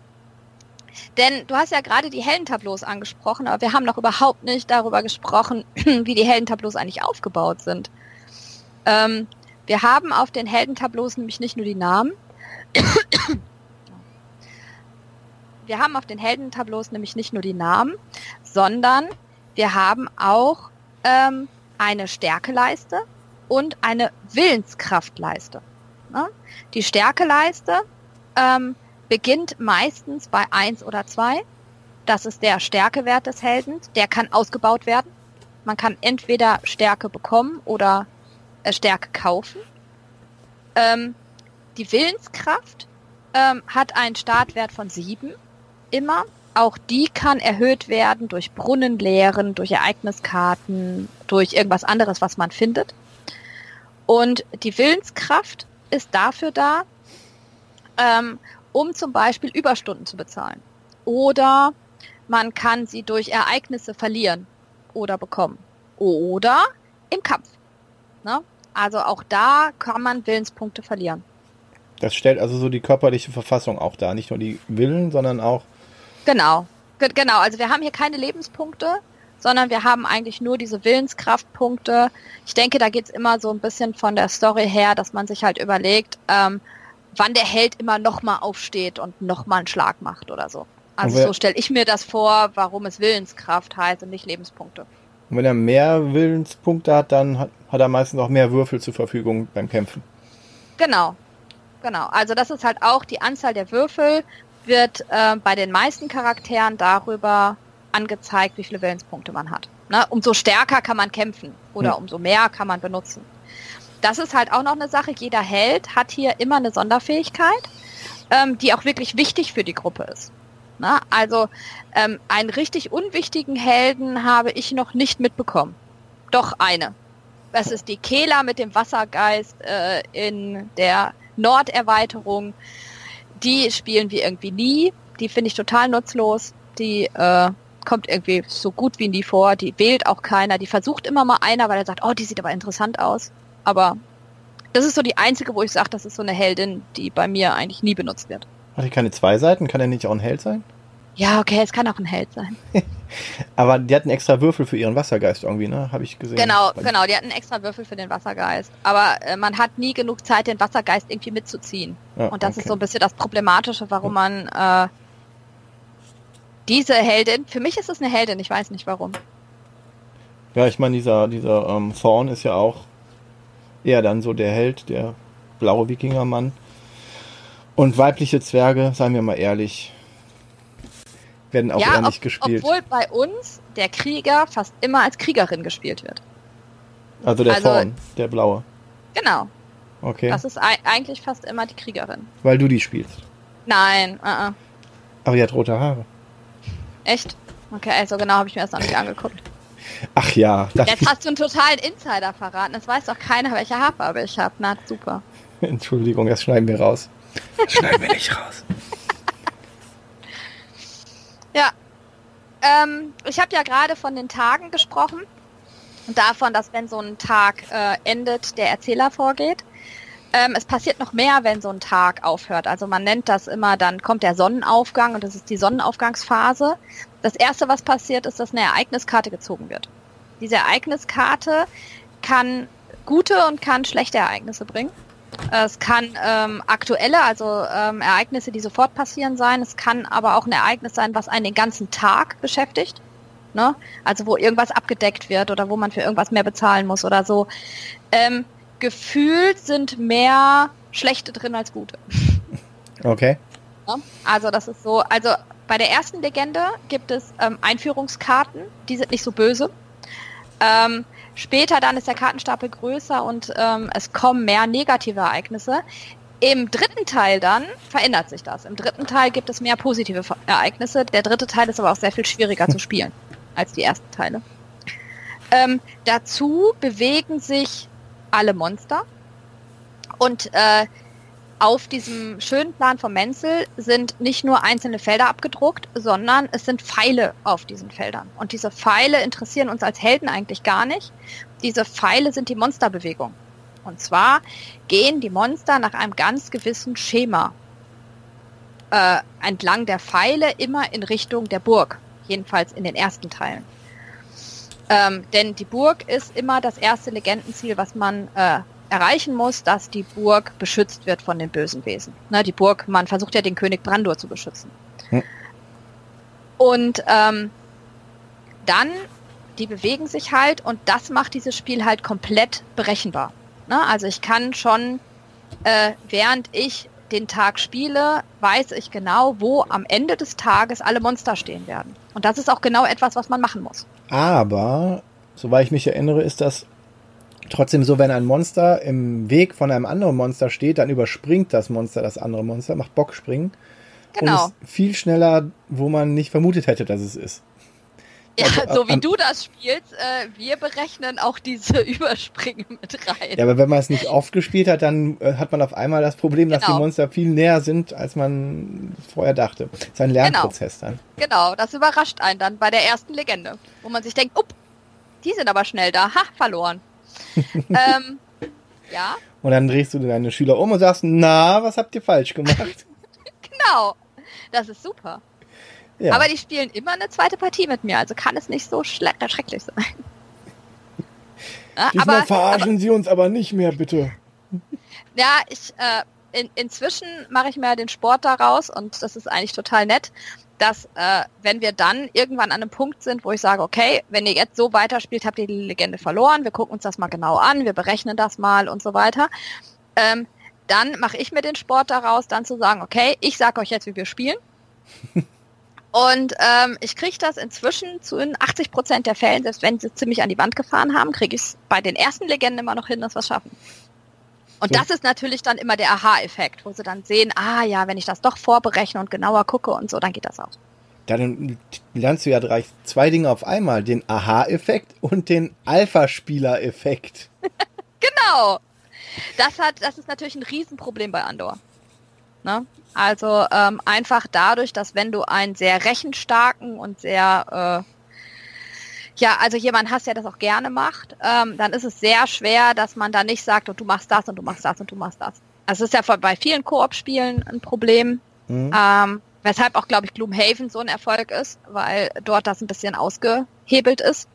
Denn du hast ja gerade die Heldentableaus angesprochen, aber wir haben noch überhaupt nicht darüber gesprochen, [clears throat] wie die Heldentableaus eigentlich aufgebaut sind. Ähm, wir haben auf den Heldentableaus nämlich nicht nur die Namen. wir haben auf den Heldentableaus nämlich nicht nur die Namen, sondern wir haben auch ähm, eine Stärkeleiste und eine Willenskraftleiste. Ne? Die Stärkeleiste ähm, beginnt meistens bei 1 oder 2. Das ist der Stärkewert des Helden. Der kann ausgebaut werden. Man kann entweder Stärke bekommen oder äh, Stärke kaufen. Ähm, die Willenskraft ähm, hat einen Startwert von 7 immer. Auch die kann erhöht werden durch Brunnenlehren, durch Ereigniskarten, durch irgendwas anderes, was man findet. Und die Willenskraft ist dafür da, ähm, um zum Beispiel Überstunden zu bezahlen. Oder man kann sie durch Ereignisse verlieren oder bekommen. Oder im Kampf. Ne? Also auch da kann man Willenspunkte verlieren. Das stellt also so die körperliche Verfassung auch dar. Nicht nur die Willen, sondern auch. Genau. Genau. Also wir haben hier keine Lebenspunkte, sondern wir haben eigentlich nur diese Willenskraftpunkte. Ich denke, da geht es immer so ein bisschen von der Story her, dass man sich halt überlegt, ähm, wann der Held immer nochmal aufsteht und nochmal einen Schlag macht oder so. Also so stelle ich mir das vor, warum es Willenskraft heißt und nicht Lebenspunkte. Und wenn er mehr Willenspunkte hat, dann hat, hat er meistens auch mehr Würfel zur Verfügung beim Kämpfen. Genau, genau. Also das ist halt auch die Anzahl der Würfel wird äh, bei den meisten Charakteren darüber angezeigt, wie viele Willenspunkte man hat. Ne? Umso stärker kann man kämpfen oder hm. umso mehr kann man benutzen das ist halt auch noch eine Sache. Jeder Held hat hier immer eine Sonderfähigkeit, ähm, die auch wirklich wichtig für die Gruppe ist. Na, also ähm, einen richtig unwichtigen Helden habe ich noch nicht mitbekommen. Doch eine. Das ist die Kela mit dem Wassergeist äh, in der Norderweiterung. Die spielen wir irgendwie nie. Die finde ich total nutzlos. Die äh, kommt irgendwie so gut wie nie vor. Die wählt auch keiner. Die versucht immer mal einer, weil er sagt, oh, die sieht aber interessant aus. Aber das ist so die einzige, wo ich sage, das ist so eine Heldin, die bei mir eigentlich nie benutzt wird. Hat die keine zwei Seiten? Kann er nicht auch ein Held sein? Ja, okay, es kann auch ein Held sein. [laughs] Aber die hatten extra Würfel für ihren Wassergeist irgendwie, ne? Habe ich gesehen. Genau, genau, die hatten extra Würfel für den Wassergeist. Aber äh, man hat nie genug Zeit, den Wassergeist irgendwie mitzuziehen. Ja, Und das okay. ist so ein bisschen das Problematische, warum man äh, diese Heldin, für mich ist es eine Heldin, ich weiß nicht warum. Ja, ich meine, dieser, dieser ähm, Thorn ist ja auch eher dann so der Held, der blaue Wikingermann. Und weibliche Zwerge, seien wir mal ehrlich, werden auch ja, eher nicht ob, gespielt. Obwohl bei uns der Krieger fast immer als Kriegerin gespielt wird. Also der also, der blaue. Genau. Okay. Das ist eigentlich fast immer die Kriegerin. Weil du die spielst? Nein, uh -uh. Aber die hat rote Haare. Echt? Okay, also genau habe ich mir das noch nicht angeguckt. Ach ja. Jetzt hast du einen totalen Insider verraten. Es weiß doch keiner, welche Haarfarbe ich habe. Na, super. [laughs] Entschuldigung, das schneiden wir raus. Das [laughs] schneiden wir nicht raus. Ja. Ähm, ich habe ja gerade von den Tagen gesprochen und davon, dass wenn so ein Tag äh, endet, der Erzähler vorgeht. Ähm, es passiert noch mehr, wenn so ein Tag aufhört. Also man nennt das immer, dann kommt der Sonnenaufgang und das ist die Sonnenaufgangsphase. Das erste, was passiert, ist, dass eine Ereigniskarte gezogen wird. Diese Ereigniskarte kann gute und kann schlechte Ereignisse bringen. Es kann ähm, aktuelle, also ähm, Ereignisse, die sofort passieren sein. Es kann aber auch ein Ereignis sein, was einen den ganzen Tag beschäftigt. Ne? Also wo irgendwas abgedeckt wird oder wo man für irgendwas mehr bezahlen muss oder so. Ähm, gefühlt sind mehr schlechte drin als gute. [laughs] Okay. Ja? Also das ist so, also bei der ersten Legende gibt es ähm, Einführungskarten, die sind nicht so böse. Ähm, Später dann ist der Kartenstapel größer und ähm, es kommen mehr negative Ereignisse. Im dritten Teil dann verändert sich das. Im dritten Teil gibt es mehr positive Ereignisse. Der dritte Teil ist aber auch sehr viel schwieriger zu spielen [laughs] als die ersten Teile. Ähm, dazu bewegen sich alle Monster und äh, auf diesem schönen Plan von Menzel sind nicht nur einzelne Felder abgedruckt, sondern es sind Pfeile auf diesen Feldern. Und diese Pfeile interessieren uns als Helden eigentlich gar nicht. Diese Pfeile sind die Monsterbewegung. Und zwar gehen die Monster nach einem ganz gewissen Schema äh, entlang der Pfeile immer in Richtung der Burg. Jedenfalls in den ersten Teilen. Ähm, denn die Burg ist immer das erste Legendenziel, was man äh, erreichen muss, dass die Burg beschützt wird von den bösen Wesen. Ne, die Burg, man versucht ja den König Brandur zu beschützen. Hm. Und ähm, dann, die bewegen sich halt und das macht dieses Spiel halt komplett berechenbar. Ne? Also ich kann schon, äh, während ich den Tag spiele, weiß ich genau, wo am Ende des Tages alle Monster stehen werden. Und das ist auch genau etwas, was man machen muss. Aber, soweit ich mich erinnere, ist das trotzdem so, wenn ein Monster im Weg von einem anderen Monster steht, dann überspringt das Monster das andere Monster, macht Bockspringen. Genau. Und ist viel schneller, wo man nicht vermutet hätte, dass es ist. Ja, also, so wie du das spielst, äh, wir berechnen auch diese [laughs] Überspringen mit rein. Ja, aber wenn man es nicht oft gespielt hat, dann äh, hat man auf einmal das Problem, dass die genau. Monster viel näher sind, als man vorher dachte. Das ist ein genau. Lernprozess genau. dann. Genau, das überrascht einen dann bei der ersten Legende, wo man sich denkt, up, die sind aber schnell da, ha, verloren. Ähm, ja. Und dann drehst du deine Schüler um und sagst, na, was habt ihr falsch gemacht? [laughs] genau. Das ist super. Ja. Aber die spielen immer eine zweite Partie mit mir, also kann es nicht so schrecklich sein. ja, Diesmal aber, verarschen aber, sie uns aber nicht mehr, bitte. Ja, ich, äh, in, inzwischen mache ich mir den Sport daraus und das ist eigentlich total nett dass äh, wenn wir dann irgendwann an einem Punkt sind, wo ich sage, okay, wenn ihr jetzt so weiterspielt, habt ihr die Legende verloren, wir gucken uns das mal genau an, wir berechnen das mal und so weiter, ähm, dann mache ich mir den Sport daraus, dann zu sagen, okay, ich sage euch jetzt, wie wir spielen. [laughs] Und ähm, ich kriege das inzwischen zu 80 Prozent der Fällen, selbst wenn sie ziemlich an die Wand gefahren haben, kriege ich es bei den ersten Legenden immer noch hin, dass wir es schaffen. Und das ist natürlich dann immer der Aha-Effekt, wo sie dann sehen, ah ja, wenn ich das doch vorberechne und genauer gucke und so, dann geht das auch. Dann lernst du ja drei, zwei Dinge auf einmal, den Aha-Effekt und den Alpha-Spieler-Effekt. [laughs] genau. Das hat, das ist natürlich ein Riesenproblem bei Andor. Ne? Also ähm, einfach dadurch, dass wenn du einen sehr rechenstarken und sehr äh, ja, also jemand hast, der das auch gerne macht, ähm, dann ist es sehr schwer, dass man da nicht sagt, und du machst das und du machst das und du machst das. Also es ist ja bei vielen Koop-Spielen ein Problem, mhm. ähm, weshalb auch, glaube ich, Gloomhaven so ein Erfolg ist, weil dort das ein bisschen ausgehebelt ist.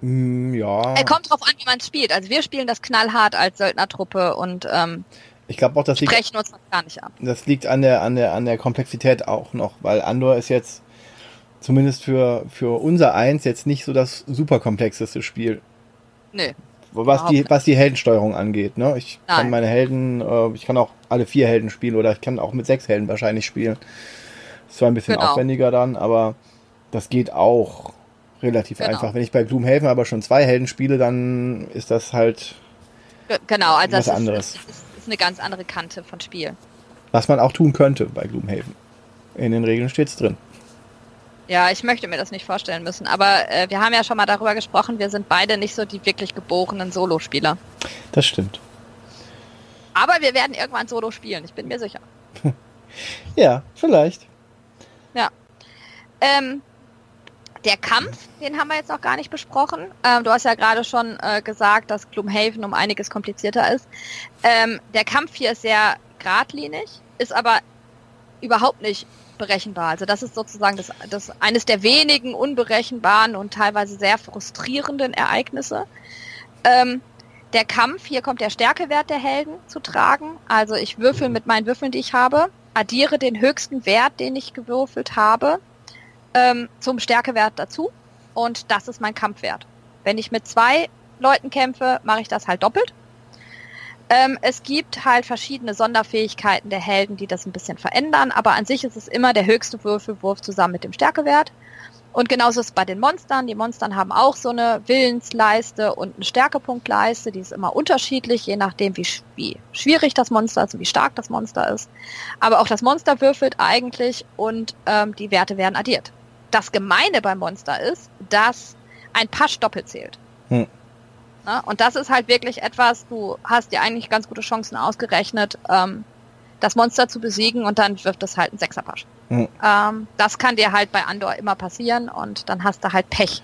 Mm, ja. Er kommt drauf an, wie man spielt. Also wir spielen das knallhart als Söldnertruppe und ähm, ich glaube auch, das liegt, sprechen uns gar nicht ab. Das liegt an der, an der, an der Komplexität auch noch, weil Andor ist jetzt zumindest für, für unser Eins jetzt nicht so das super komplexeste Spiel. Nee. Was die, was die Heldensteuerung angeht, ne? Ich Nein. kann meine Helden, äh, ich kann auch alle vier Helden spielen oder ich kann auch mit sechs Helden wahrscheinlich spielen. Ist zwar ein bisschen genau. aufwendiger dann, aber das geht auch relativ genau. einfach. Wenn ich bei Gloomhaven aber schon zwei Helden spiele, dann ist das halt genau, also was das anderes. Ist, ist, ist eine ganz andere Kante von Spiel. Was man auch tun könnte bei Gloomhaven. In den Regeln steht es drin. Ja, ich möchte mir das nicht vorstellen müssen, aber äh, wir haben ja schon mal darüber gesprochen, wir sind beide nicht so die wirklich geborenen Solospieler. Das stimmt. Aber wir werden irgendwann Solo spielen, ich bin mir sicher. [laughs] ja, vielleicht. Ja. Ähm, der Kampf, den haben wir jetzt noch gar nicht besprochen. Ähm, du hast ja gerade schon äh, gesagt, dass Gloomhaven um einiges komplizierter ist. Ähm, der Kampf hier ist sehr geradlinig, ist aber überhaupt nicht berechenbar. Also das ist sozusagen das, das eines der wenigen unberechenbaren und teilweise sehr frustrierenden Ereignisse. Ähm, der Kampf, hier kommt der Stärkewert der Helden zu tragen. Also ich würfel mit meinen Würfeln, die ich habe, addiere den höchsten Wert, den ich gewürfelt habe, ähm, zum Stärkewert dazu. Und das ist mein Kampfwert. Wenn ich mit zwei Leuten kämpfe, mache ich das halt doppelt. Ähm, es gibt halt verschiedene Sonderfähigkeiten der Helden, die das ein bisschen verändern, aber an sich ist es immer der höchste Würfelwurf zusammen mit dem Stärkewert. Und genauso ist es bei den Monstern. Die Monstern haben auch so eine Willensleiste und eine Stärkepunktleiste, die ist immer unterschiedlich, je nachdem, wie, wie schwierig das Monster ist und wie stark das Monster ist. Aber auch das Monster würfelt eigentlich und ähm, die Werte werden addiert. Das Gemeine beim Monster ist, dass ein Pasch doppelt zählt. Hm. Ne? Und das ist halt wirklich etwas, du hast dir eigentlich ganz gute Chancen ausgerechnet, ähm, das Monster zu besiegen und dann wirft es halt ein Sechserpasch. Mhm. Ähm, das kann dir halt bei Andor immer passieren und dann hast du halt Pech.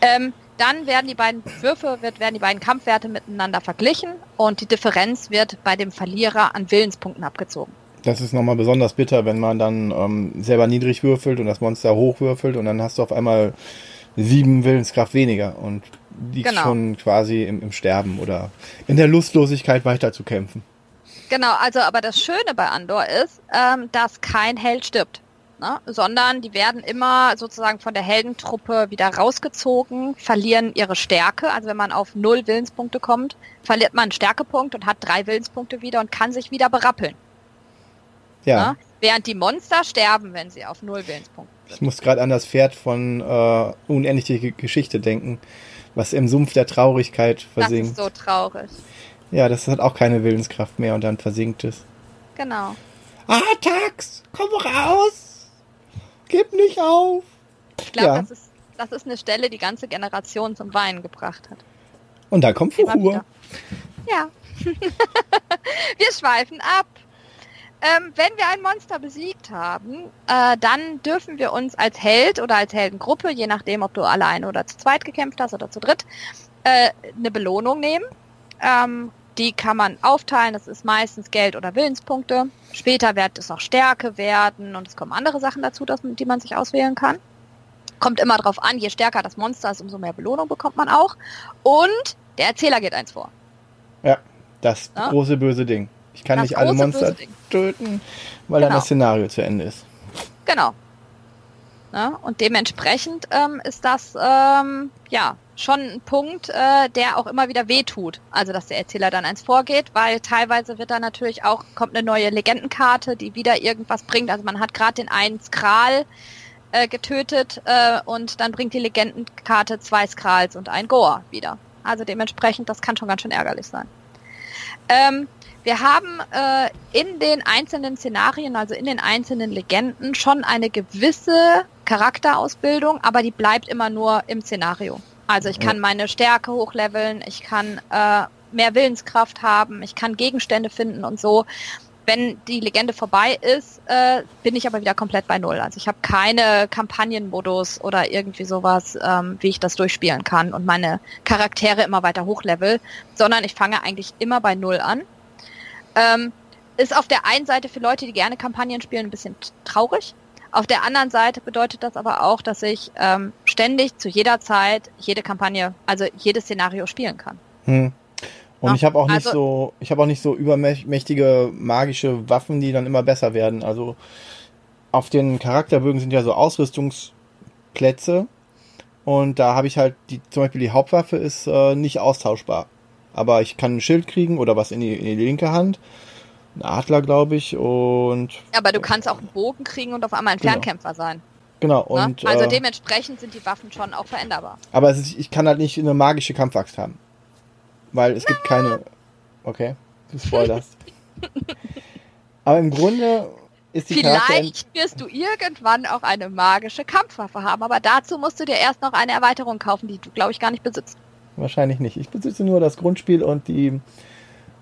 Ähm, dann werden die beiden Würfe, wird, werden die beiden Kampfwerte miteinander verglichen und die Differenz wird bei dem Verlierer an Willenspunkten abgezogen. Das ist nochmal besonders bitter, wenn man dann ähm, selber niedrig würfelt und das Monster hoch würfelt und dann hast du auf einmal sieben Willenskraft weniger und liegt genau. schon quasi im, im Sterben oder in der Lustlosigkeit weiterzukämpfen. Genau, also aber das Schöne bei Andor ist, ähm, dass kein Held stirbt. Ne? sondern die werden immer sozusagen von der Heldentruppe wieder rausgezogen, verlieren ihre Stärke. Also wenn man auf null Willenspunkte kommt, verliert man einen Stärkepunkt und hat drei Willenspunkte wieder und kann sich wieder berappeln. Ja. Ne? Während die Monster sterben, wenn sie auf null Willenspunkte. Ich muss gerade an das Pferd von äh, Unendliche Geschichte denken was im Sumpf der Traurigkeit versinkt. Das ist so traurig. Ja, das hat auch keine Willenskraft mehr und dann versinkt es. Genau. Ah, Tax, komm raus! Gib nicht auf! Ich glaube, ja. das, ist, das ist eine Stelle, die ganze Generation zum Weinen gebracht hat. Und dann kommt Fuhur. Ja. [laughs] Wir schweifen ab. Ähm, wenn wir ein Monster besiegt haben, äh, dann dürfen wir uns als Held oder als Heldengruppe, je nachdem, ob du allein oder zu zweit gekämpft hast oder zu dritt, äh, eine Belohnung nehmen. Ähm, die kann man aufteilen. Das ist meistens Geld oder Willenspunkte. Später wird es auch Stärke werden und es kommen andere Sachen dazu, dass, die man sich auswählen kann. Kommt immer darauf an, je stärker das Monster ist, umso mehr Belohnung bekommt man auch. Und der Erzähler geht eins vor. Ja, das ja? große böse Ding. Ich kann das nicht alle Monster töten, weil genau. dann das Szenario zu Ende ist. Genau. Ja, und dementsprechend ähm, ist das ähm, ja schon ein Punkt, äh, der auch immer wieder wehtut. Also dass der Erzähler dann eins vorgeht, weil teilweise wird dann natürlich auch, kommt eine neue Legendenkarte, die wieder irgendwas bringt. Also man hat gerade den einen Skral äh, getötet äh, und dann bringt die Legendenkarte zwei Skrals und ein Goa wieder. Also dementsprechend, das kann schon ganz schön ärgerlich sein. Ähm, wir haben äh, in den einzelnen Szenarien, also in den einzelnen Legenden, schon eine gewisse Charakterausbildung, aber die bleibt immer nur im Szenario. Also ich kann meine Stärke hochleveln, ich kann äh, mehr Willenskraft haben, ich kann Gegenstände finden und so. wenn die Legende vorbei ist, äh, bin ich aber wieder komplett bei Null. Also ich habe keine Kampagnenmodus oder irgendwie sowas, ähm, wie ich das durchspielen kann und meine Charaktere immer weiter hochlevel, sondern ich fange eigentlich immer bei Null an. Ähm, ist auf der einen Seite für Leute, die gerne Kampagnen spielen, ein bisschen traurig. Auf der anderen Seite bedeutet das aber auch, dass ich ähm, ständig zu jeder Zeit jede Kampagne, also jedes Szenario spielen kann. Hm. Und ja, ich habe auch nicht also, so, ich habe auch nicht so übermächtige magische Waffen, die dann immer besser werden. Also auf den Charakterbögen sind ja so Ausrüstungsplätze und da habe ich halt die, zum Beispiel die Hauptwaffe ist äh, nicht austauschbar. Aber ich kann ein Schild kriegen oder was in die, in die linke Hand. Ein Adler, glaube ich, und. Aber du kannst auch einen Bogen kriegen und auf einmal ein genau. Fernkämpfer sein. Genau, ne? und. Also äh, dementsprechend sind die Waffen schon auch veränderbar. Aber ist, ich kann halt nicht eine magische Kampfaxt haben. Weil es gibt keine. Okay, du spoilerst. [laughs] Aber im Grunde ist die Vielleicht wirst du irgendwann auch eine magische Kampfwaffe haben, aber dazu musst du dir erst noch eine Erweiterung kaufen, die du, glaube ich, gar nicht besitzt. Wahrscheinlich nicht. Ich besitze nur das Grundspiel und die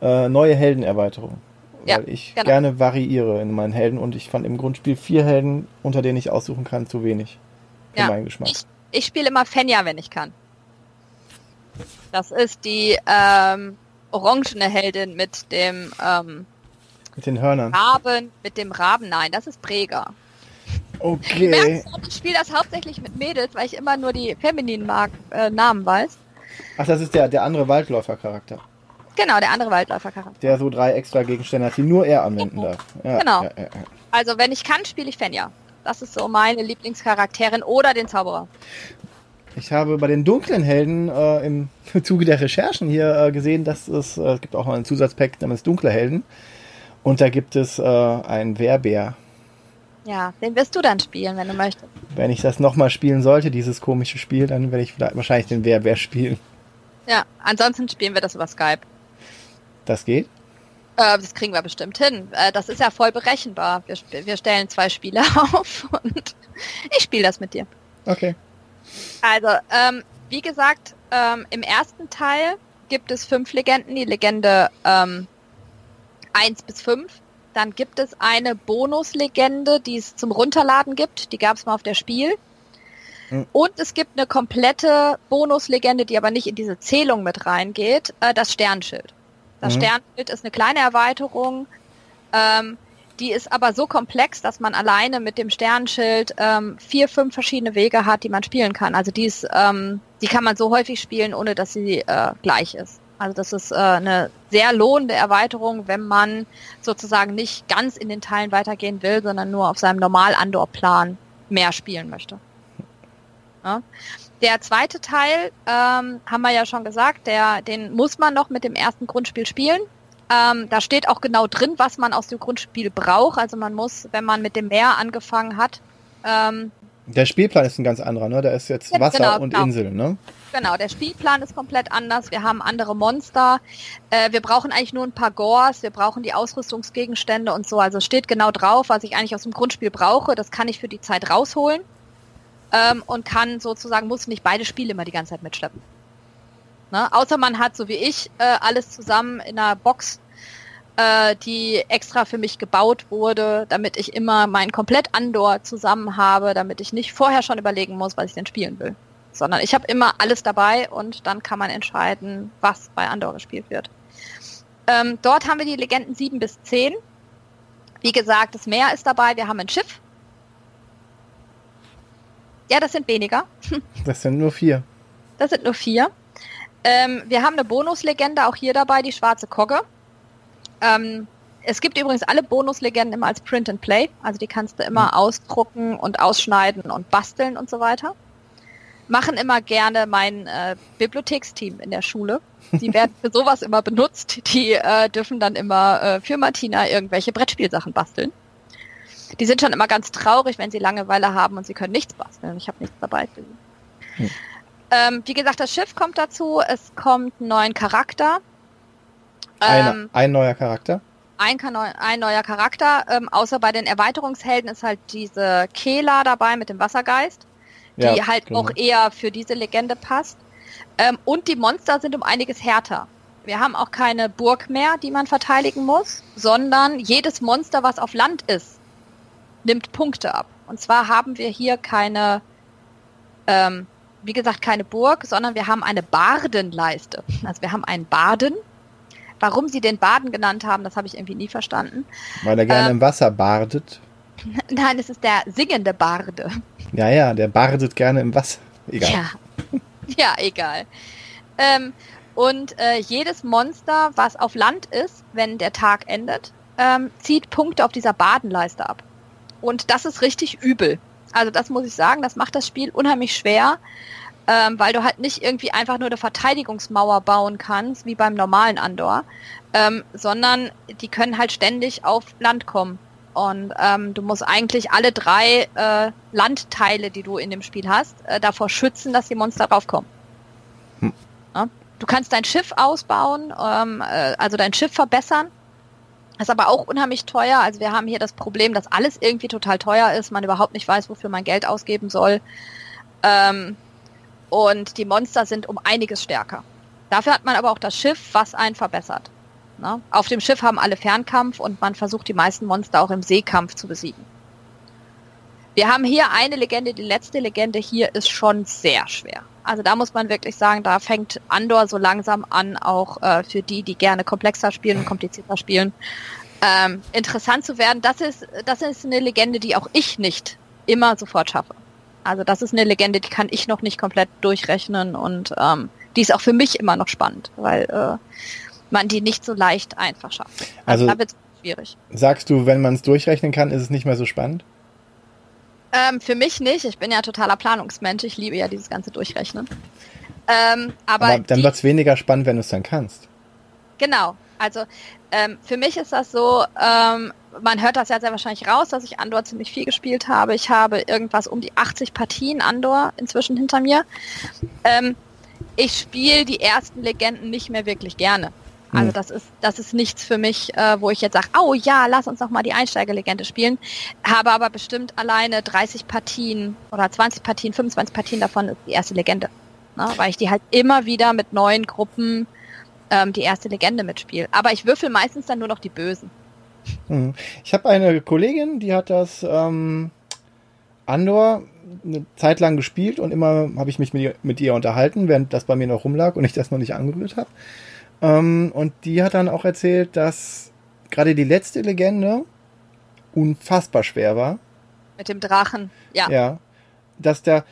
äh, neue Heldenerweiterung. Weil ja, ich genau. gerne variiere in meinen Helden und ich fand im Grundspiel vier Helden, unter denen ich aussuchen kann, zu wenig. Für ja, meinen Geschmack. Ich, ich spiele immer Fenja, wenn ich kann. Das ist die ähm, orangene Heldin mit dem ähm, mit den Hörnern. Raben, mit dem Raben, nein, das ist Präger. Okay. Merkst, ich spiele das hauptsächlich mit Mädels, weil ich immer nur die femininen Mark äh, Namen weiß. Ach, das ist der, der andere Waldläufer-Charakter. Genau, der andere Waldläufer-Charakter. Der so drei extra Gegenstände hat, die nur er anwenden darf. Ja, genau. Ja, ja, also wenn ich kann, spiele ich Fenja. Das ist so meine Lieblingscharakterin oder den Zauberer. Ich habe bei den dunklen Helden äh, im [laughs] Zuge der Recherchen hier äh, gesehen, dass es, äh, es gibt auch noch einen Zusatzpack namens Dunkle Helden. Und da gibt es äh, einen Wehrbär. Ja, den wirst du dann spielen, wenn du möchtest. Wenn ich das nochmal spielen sollte, dieses komische Spiel, dann werde ich wahrscheinlich den Wehrbär spielen. Ja, ansonsten spielen wir das über Skype. Das geht? Äh, das kriegen wir bestimmt hin. Äh, das ist ja voll berechenbar. Wir, wir stellen zwei Spiele [laughs] auf und ich spiele das mit dir. Okay. Also, ähm, wie gesagt, ähm, im ersten Teil gibt es fünf Legenden, die Legende ähm, 1 bis 5. Dann gibt es eine Bonuslegende, die es zum Runterladen gibt. Die gab es mal auf der Spiel. Hm. Und es gibt eine komplette Bonuslegende, die aber nicht in diese Zählung mit reingeht, äh, das Sternschild. Das mhm. Sternschild ist eine kleine Erweiterung. Ähm, die ist aber so komplex, dass man alleine mit dem Sternenschild ähm, vier, fünf verschiedene Wege hat, die man spielen kann. Also die ist, ähm, die kann man so häufig spielen, ohne dass sie äh, gleich ist. Also das ist äh, eine sehr lohnende Erweiterung, wenn man sozusagen nicht ganz in den Teilen weitergehen will, sondern nur auf seinem Normal-Andor-Plan mehr spielen möchte. Ja. Der zweite Teil, ähm, haben wir ja schon gesagt, der, den muss man noch mit dem ersten Grundspiel spielen. Ähm, da steht auch genau drin, was man aus dem Grundspiel braucht. Also man muss, wenn man mit dem Meer angefangen hat. Ähm, der Spielplan ist ein ganz anderer, ne? Da ist jetzt ja, Wasser genau, und genau. Inseln, ne? Genau, der Spielplan ist komplett anders. Wir haben andere Monster. Äh, wir brauchen eigentlich nur ein paar Gores. Wir brauchen die Ausrüstungsgegenstände und so. Also steht genau drauf, was ich eigentlich aus dem Grundspiel brauche. Das kann ich für die Zeit rausholen. Ähm, und kann sozusagen, muss nicht beide Spiele immer die ganze Zeit mitschleppen. Ne? Außer man hat, so wie ich, äh, alles zusammen in einer Box, äh, die extra für mich gebaut wurde, damit ich immer meinen komplett Andor zusammen habe, damit ich nicht vorher schon überlegen muss, was ich denn spielen will. Sondern ich habe immer alles dabei und dann kann man entscheiden, was bei Andor gespielt wird. Ähm, dort haben wir die Legenden 7 bis 10. Wie gesagt, das Meer ist dabei, wir haben ein Schiff. Ja, das sind weniger. [laughs] Das sind nur vier. Das sind nur vier. Ähm, wir haben eine Bonuslegende auch hier dabei, die schwarze Kogge. Ähm, es gibt übrigens alle Bonuslegenden immer als Print and Play. Also die kannst du immer mhm. ausdrucken und ausschneiden und basteln und so weiter. Machen immer gerne mein äh, Bibliotheksteam in der Schule. Die [laughs] werden für sowas immer benutzt. Die äh, dürfen dann immer äh, für Martina irgendwelche Brettspielsachen basteln. Die sind schon immer ganz traurig, wenn sie Langeweile haben und sie können nichts basteln. Ich habe nichts dabei für sie. Hm. Ähm, wie gesagt, das Schiff kommt dazu. Es kommt ein neuer Charakter. Ähm, ein neuer Charakter? Ein, ein neuer Charakter. Ähm, außer bei den Erweiterungshelden ist halt diese Kela dabei mit dem Wassergeist, die ja, halt genau. auch eher für diese Legende passt. Ähm, und die Monster sind um einiges härter. Wir haben auch keine Burg mehr, die man verteidigen muss, sondern jedes Monster, was auf Land ist, nimmt Punkte ab. Und zwar haben wir hier keine, ähm, wie gesagt, keine Burg, sondern wir haben eine Bardenleiste. Also wir haben einen Baden. Warum sie den Baden genannt haben, das habe ich irgendwie nie verstanden. Weil er gerne ähm, im Wasser badet. [laughs] Nein, es ist der singende Barde. Ja, ja, der bardet gerne im Wasser. Egal. Ja, [laughs] ja egal. Ähm, und äh, jedes Monster, was auf Land ist, wenn der Tag endet, ähm, zieht Punkte auf dieser Badenleiste ab. Und das ist richtig übel. Also das muss ich sagen, das macht das Spiel unheimlich schwer, ähm, weil du halt nicht irgendwie einfach nur eine Verteidigungsmauer bauen kannst, wie beim normalen Andor, ähm, sondern die können halt ständig auf Land kommen. Und ähm, du musst eigentlich alle drei äh, Landteile, die du in dem Spiel hast, äh, davor schützen, dass die Monster draufkommen. Hm. Ja? Du kannst dein Schiff ausbauen, ähm, äh, also dein Schiff verbessern. Ist aber auch unheimlich teuer. Also wir haben hier das Problem, dass alles irgendwie total teuer ist, man überhaupt nicht weiß, wofür man Geld ausgeben soll. Ähm, und die Monster sind um einiges stärker. Dafür hat man aber auch das Schiff, was einen verbessert. Ne? Auf dem Schiff haben alle Fernkampf und man versucht die meisten Monster auch im Seekampf zu besiegen. Wir haben hier eine Legende, die letzte Legende hier ist schon sehr schwer. Also da muss man wirklich sagen, da fängt Andor so langsam an, auch äh, für die, die gerne komplexer spielen und komplizierter spielen, ähm, interessant zu werden. Das ist, das ist eine Legende, die auch ich nicht immer sofort schaffe. Also das ist eine Legende, die kann ich noch nicht komplett durchrechnen und ähm, die ist auch für mich immer noch spannend, weil äh, man die nicht so leicht einfach schafft. Also, also da wird es schwierig. Sagst du, wenn man es durchrechnen kann, ist es nicht mehr so spannend? Ähm, für mich nicht. Ich bin ja totaler Planungsmensch. Ich liebe ja dieses ganze Durchrechnen. Ähm, aber, aber, dann wird es weniger spannend, wenn du es dann kannst. Genau. Also ähm, für mich ist das so, ähm, man hört das ja sehr wahrscheinlich raus, dass ich Andor ziemlich viel gespielt habe. Ich habe irgendwas um die 80 Partien Andor inzwischen hinter mir. Ähm, ich spiele die ersten Legenden nicht mehr wirklich gerne. Also hm. das ist, das ist nichts für mich, äh, wo ich jetzt sage, oh ja, lass uns noch mal die Einsteigerlegende spielen. Habe aber bestimmt alleine 30 Partien oder 20 Partien, 25 Partien davon ist die erste Legende. Ne? Weil ich die halt immer wieder mit neuen Gruppen ähm, die erste Legende mitspiele. Aber ich würfel meistens dann nur noch die Bösen. Hm. Ich habe eine Kollegin, die hat das ähm, Andor eine Zeit lang gespielt und immer habe ich mich mit ihr, mit ihr unterhalten, während das bei mir noch rumlag und ich das noch nicht angerührt habe. Ähm, und die hat dann auch erzählt, dass gerade die letzte Legende unfassbar schwer war. Mit dem Drachen, ja. Ja. Dass der,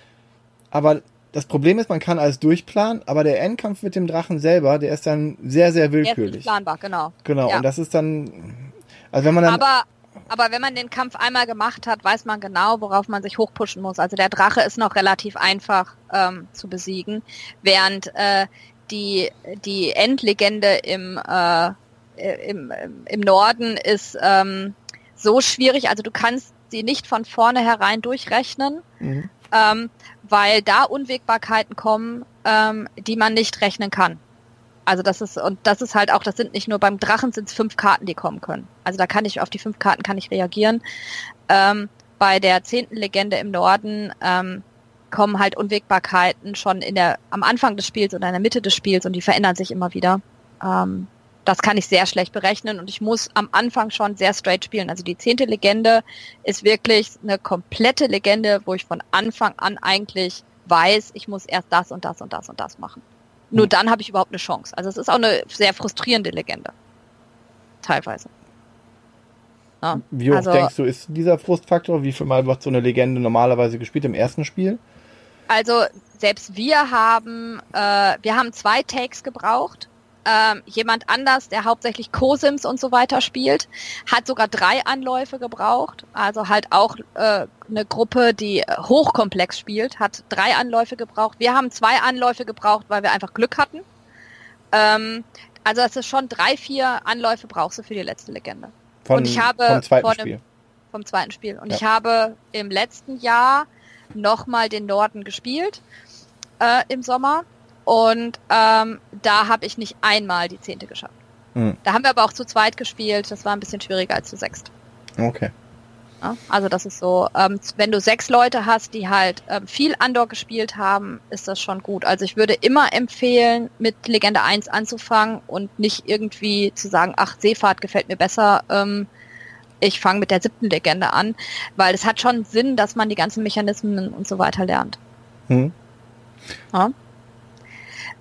aber das Problem ist, man kann alles durchplanen, aber der Endkampf mit dem Drachen selber, der ist dann sehr, sehr willkürlich. Der ist planbar, genau. Genau, ja. und das ist dann, also wenn man dann. Aber, aber wenn man den Kampf einmal gemacht hat, weiß man genau, worauf man sich hochpushen muss. Also der Drache ist noch relativ einfach ähm, zu besiegen, während äh, die, die Endlegende im, äh, im, im Norden ist ähm, so schwierig, also du kannst sie nicht von vornherein durchrechnen, mhm. ähm, weil da Unwägbarkeiten kommen, ähm, die man nicht rechnen kann. Also das ist, und das ist halt auch, das sind nicht nur beim Drachen sind es fünf Karten, die kommen können. Also da kann ich, auf die fünf Karten kann ich reagieren. Ähm, bei der zehnten Legende im Norden ähm, kommen halt Unwägbarkeiten schon in der, am Anfang des Spiels oder in der Mitte des Spiels und die verändern sich immer wieder. Ähm, das kann ich sehr schlecht berechnen und ich muss am Anfang schon sehr straight spielen. Also die zehnte Legende ist wirklich eine komplette Legende, wo ich von Anfang an eigentlich weiß, ich muss erst das und das und das und das machen. Nur hm. dann habe ich überhaupt eine Chance. Also es ist auch eine sehr frustrierende Legende. Teilweise. Ja, Wie hoch also, denkst du, ist dieser Frustfaktor? Wie viel Mal wird so eine Legende normalerweise gespielt im ersten Spiel? Also selbst wir haben, äh, wir haben zwei Takes gebraucht. Ähm, jemand anders, der hauptsächlich Cosims und so weiter spielt, hat sogar drei Anläufe gebraucht. Also halt auch äh, eine Gruppe, die hochkomplex spielt, hat drei Anläufe gebraucht. Wir haben zwei Anläufe gebraucht, weil wir einfach Glück hatten. Ähm, also es ist schon drei, vier Anläufe brauchst du für die letzte Legende. Von, und ich habe vom zweiten Spiel. Vom zweiten Spiel. Und ja. ich habe im letzten Jahr nochmal den Norden gespielt äh, im Sommer. Und ähm, da habe ich nicht einmal die zehnte geschafft. Mhm. Da haben wir aber auch zu zweit gespielt. Das war ein bisschen schwieriger als zu sechst. Okay. Also das ist so, ähm, wenn du sechs Leute hast, die halt ähm, viel Andor gespielt haben, ist das schon gut. Also ich würde immer empfehlen, mit Legende 1 anzufangen und nicht irgendwie zu sagen, ach, Seefahrt gefällt mir besser, ähm, ich fange mit der siebten Legende an, weil es hat schon Sinn, dass man die ganzen Mechanismen und so weiter lernt. Hm. Ja.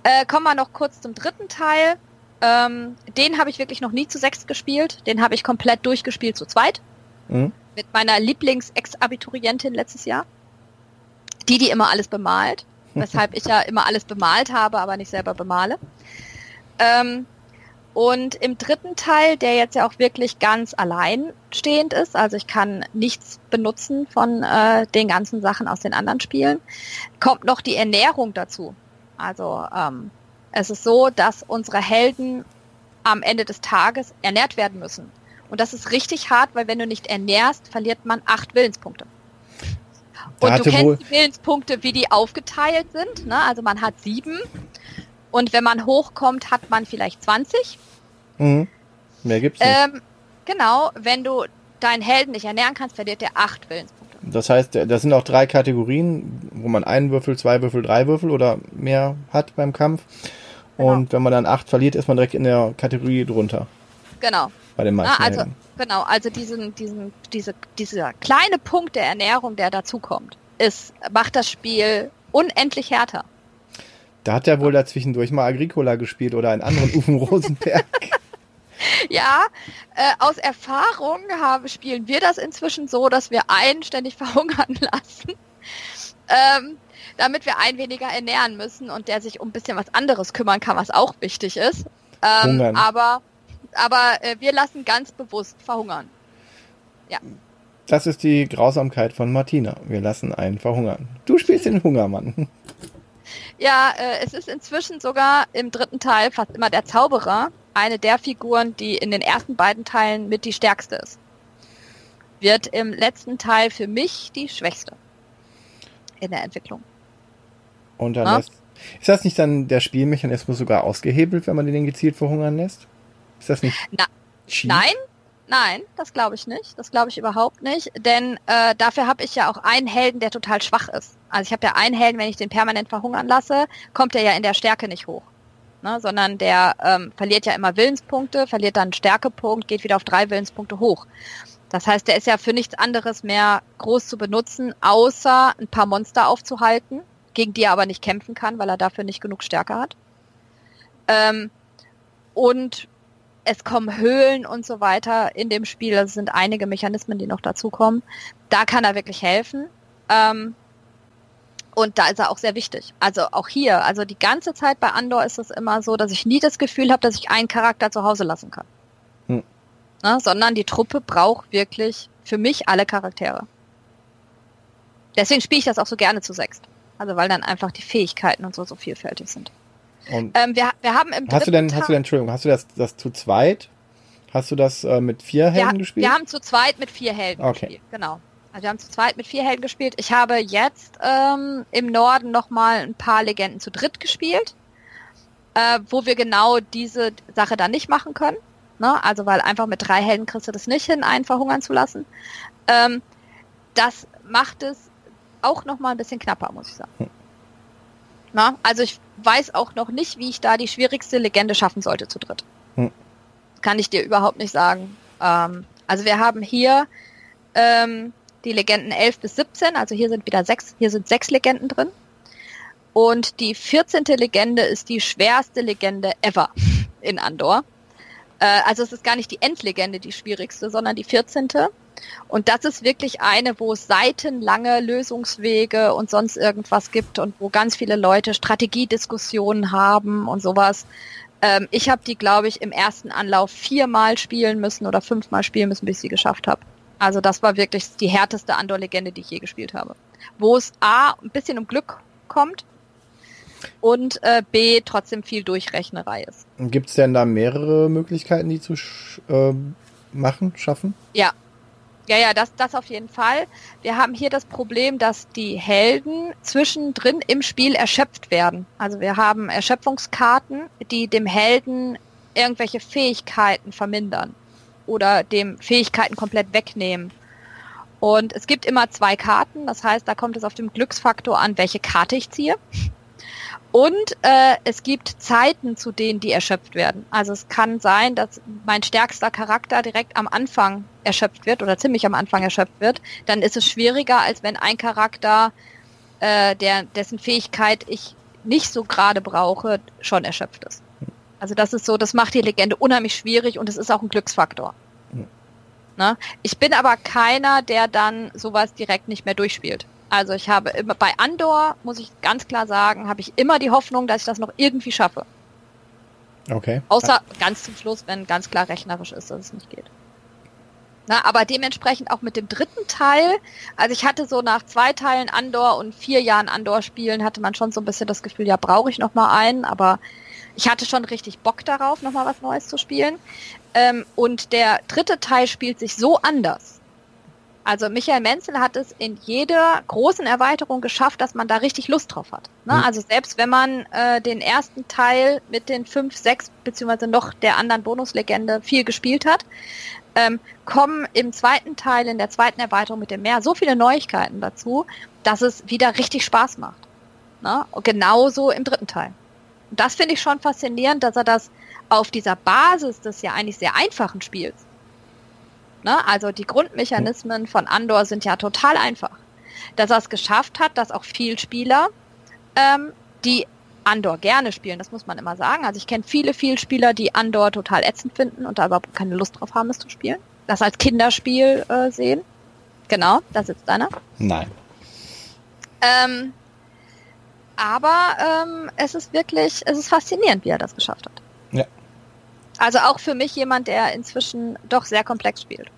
Äh, kommen wir noch kurz zum dritten Teil. Ähm, den habe ich wirklich noch nie zu sechs gespielt. Den habe ich komplett durchgespielt zu zweit. Mhm. Mit meiner Lieblings-Ex-Abiturientin letztes Jahr. Die, die immer alles bemalt. [laughs] Weshalb ich ja immer alles bemalt habe, aber nicht selber bemale. Ähm, und im dritten Teil, der jetzt ja auch wirklich ganz alleinstehend ist, also ich kann nichts benutzen von äh, den ganzen Sachen aus den anderen Spielen, kommt noch die Ernährung dazu. Also ähm, es ist so, dass unsere Helden am Ende des Tages ernährt werden müssen. Und das ist richtig hart, weil wenn du nicht ernährst, verliert man acht Willenspunkte. Und du kennst die Willenspunkte, wie die aufgeteilt sind. Ne? Also man hat sieben und wenn man hochkommt, hat man vielleicht 20. Mhm. Mehr gibt's nicht. Ähm, genau, wenn du deinen Helden nicht ernähren kannst, verliert der acht Willenspunkte. Das heißt, das sind auch drei Kategorien, wo man einen Würfel, zwei Würfel, drei Würfel oder mehr hat beim Kampf. Genau. Und wenn man dann acht verliert, ist man direkt in der Kategorie drunter. Genau. Bei den meisten. Na, also, Helden. Genau, also diesen, diesen, diese, dieser kleine Punkt der Ernährung, der dazukommt, ist, macht das Spiel unendlich härter. Da hat er wohl dazwischendurch mal Agricola gespielt oder einen anderen Ufen [laughs] Rosenberg. ja, äh, aus Erfahrung haben, spielen wir das inzwischen so, dass wir einen ständig [laughs] verhungern lassen. Ähm, damit wir einen weniger ernähren müssen und der sich um ein bisschen was anderes kümmern kann, was auch wichtig ist. Ähm, aber aber äh, wir lassen ganz bewusst verhungern. Ja. Das ist die Grausamkeit von Martina. Wir lassen einen verhungern. Du spielst den Hungermann. Ja, äh, es ist inzwischen sogar im dritten Teil fast immer der Zauberer, eine der Figuren, die in den ersten beiden Teilen mit die stärkste ist. Wird im letzten Teil für mich die schwächste in der Entwicklung. Und dann ja? lässt, ist das nicht dann der Spielmechanismus sogar ausgehebelt, wenn man den gezielt verhungern lässt? Ist das nicht? Na, nein, nein, das glaube ich nicht. Das glaube ich überhaupt nicht. Denn äh, dafür habe ich ja auch einen Helden, der total schwach ist. Also ich habe ja einen Helden, wenn ich den permanent verhungern lasse, kommt er ja in der Stärke nicht hoch. Ne, sondern der ähm, verliert ja immer Willenspunkte, verliert dann Stärkepunkt, geht wieder auf drei Willenspunkte hoch. Das heißt, der ist ja für nichts anderes mehr groß zu benutzen, außer ein paar Monster aufzuhalten, gegen die er aber nicht kämpfen kann, weil er dafür nicht genug Stärke hat. Ähm, und es kommen Höhlen und so weiter in dem Spiel. Es sind einige Mechanismen, die noch dazukommen. Da kann er wirklich helfen. Ähm, und da ist er auch sehr wichtig. Also auch hier, also die ganze Zeit bei Andor ist es immer so, dass ich nie das Gefühl habe, dass ich einen Charakter zu Hause lassen kann. Hm. Na, sondern die Truppe braucht wirklich für mich alle Charaktere. Deswegen spiele ich das auch so gerne zu sechst. Also weil dann einfach die Fähigkeiten und so so vielfältig sind. Ähm, wir, wir haben im hast du denn, Tag hast du denn, Entschuldigung, hast du das, das zu zweit? Hast du das äh, mit vier Helden wir, gespielt? Wir haben zu zweit mit vier Helden okay. gespielt, genau. Also wir haben zu zweit mit vier Helden gespielt. Ich habe jetzt ähm, im Norden nochmal ein paar Legenden zu dritt gespielt, äh, wo wir genau diese Sache dann nicht machen können. Ne? Also weil einfach mit drei Helden kriegst du das nicht hin, einen verhungern zu lassen. Ähm, das macht es auch nochmal ein bisschen knapper, muss ich sagen. Hm. Na, also ich weiß auch noch nicht, wie ich da die schwierigste Legende schaffen sollte zu dritt. Hm. Kann ich dir überhaupt nicht sagen. Ähm, also wir haben hier ähm, die Legenden 11 bis 17, also hier sind wieder sechs, hier sind sechs Legenden drin. Und die 14. Legende ist die schwerste Legende ever in Andor. Äh, also es ist gar nicht die Endlegende die schwierigste, sondern die 14. Und das ist wirklich eine, wo es seitenlange Lösungswege und sonst irgendwas gibt und wo ganz viele Leute Strategiediskussionen haben und sowas. Ähm, ich habe die, glaube ich, im ersten Anlauf viermal spielen müssen oder fünfmal spielen müssen, bis ich sie geschafft habe. Also das war wirklich die härteste Andor-Legende, die ich je gespielt habe. Wo es A, ein bisschen um Glück kommt und äh, B, trotzdem viel Durchrechnerei ist. Gibt es denn da mehrere Möglichkeiten, die zu äh, machen, schaffen? Ja, ja, ja, das, das auf jeden Fall. Wir haben hier das Problem, dass die Helden zwischendrin im Spiel erschöpft werden. Also wir haben Erschöpfungskarten, die dem Helden irgendwelche Fähigkeiten vermindern oder dem Fähigkeiten komplett wegnehmen. Und es gibt immer zwei Karten, das heißt, da kommt es auf den Glücksfaktor an, welche Karte ich ziehe. Und äh, es gibt Zeiten, zu denen die erschöpft werden. Also es kann sein, dass mein stärkster Charakter direkt am Anfang erschöpft wird oder ziemlich am Anfang erschöpft wird. Dann ist es schwieriger, als wenn ein Charakter, äh, der, dessen Fähigkeit ich nicht so gerade brauche, schon erschöpft ist. Also das ist so, das macht die Legende unheimlich schwierig und es ist auch ein Glücksfaktor. Mhm. Ne? Ich bin aber keiner, der dann sowas direkt nicht mehr durchspielt. Also ich habe immer bei Andor, muss ich ganz klar sagen, habe ich immer die Hoffnung, dass ich das noch irgendwie schaffe. Okay. Außer ganz zum Schluss, wenn ganz klar rechnerisch ist, dass es nicht geht. Na, aber dementsprechend auch mit dem dritten Teil, also ich hatte so nach zwei Teilen Andor und vier Jahren Andor spielen, hatte man schon so ein bisschen das Gefühl, ja, brauche ich noch mal einen, aber ich hatte schon richtig Bock darauf, noch mal was Neues zu spielen. Ähm, und der dritte Teil spielt sich so anders also Michael Menzel hat es in jeder großen Erweiterung geschafft, dass man da richtig Lust drauf hat. Ne? Mhm. Also selbst wenn man äh, den ersten Teil mit den fünf, sechs beziehungsweise noch der anderen Bonuslegende viel gespielt hat, ähm, kommen im zweiten Teil, in der zweiten Erweiterung mit dem Meer so viele Neuigkeiten dazu, dass es wieder richtig Spaß macht. Ne? Genauso im dritten Teil. Und das finde ich schon faszinierend, dass er das auf dieser Basis des ja eigentlich sehr einfachen Spiels Ne? Also die Grundmechanismen von Andor sind ja total einfach. Dass er es geschafft hat, dass auch viel Spieler, ähm, die Andor gerne spielen, das muss man immer sagen. Also ich kenne viele, viele Spieler, die Andor total ätzend finden und da überhaupt keine Lust drauf haben, es zu spielen. Das als Kinderspiel äh, sehen. Genau, da sitzt einer. Nein. Ähm, aber ähm, es ist wirklich, es ist faszinierend, wie er das geschafft hat. Ja. Also auch für mich jemand, der inzwischen doch sehr komplex spielt.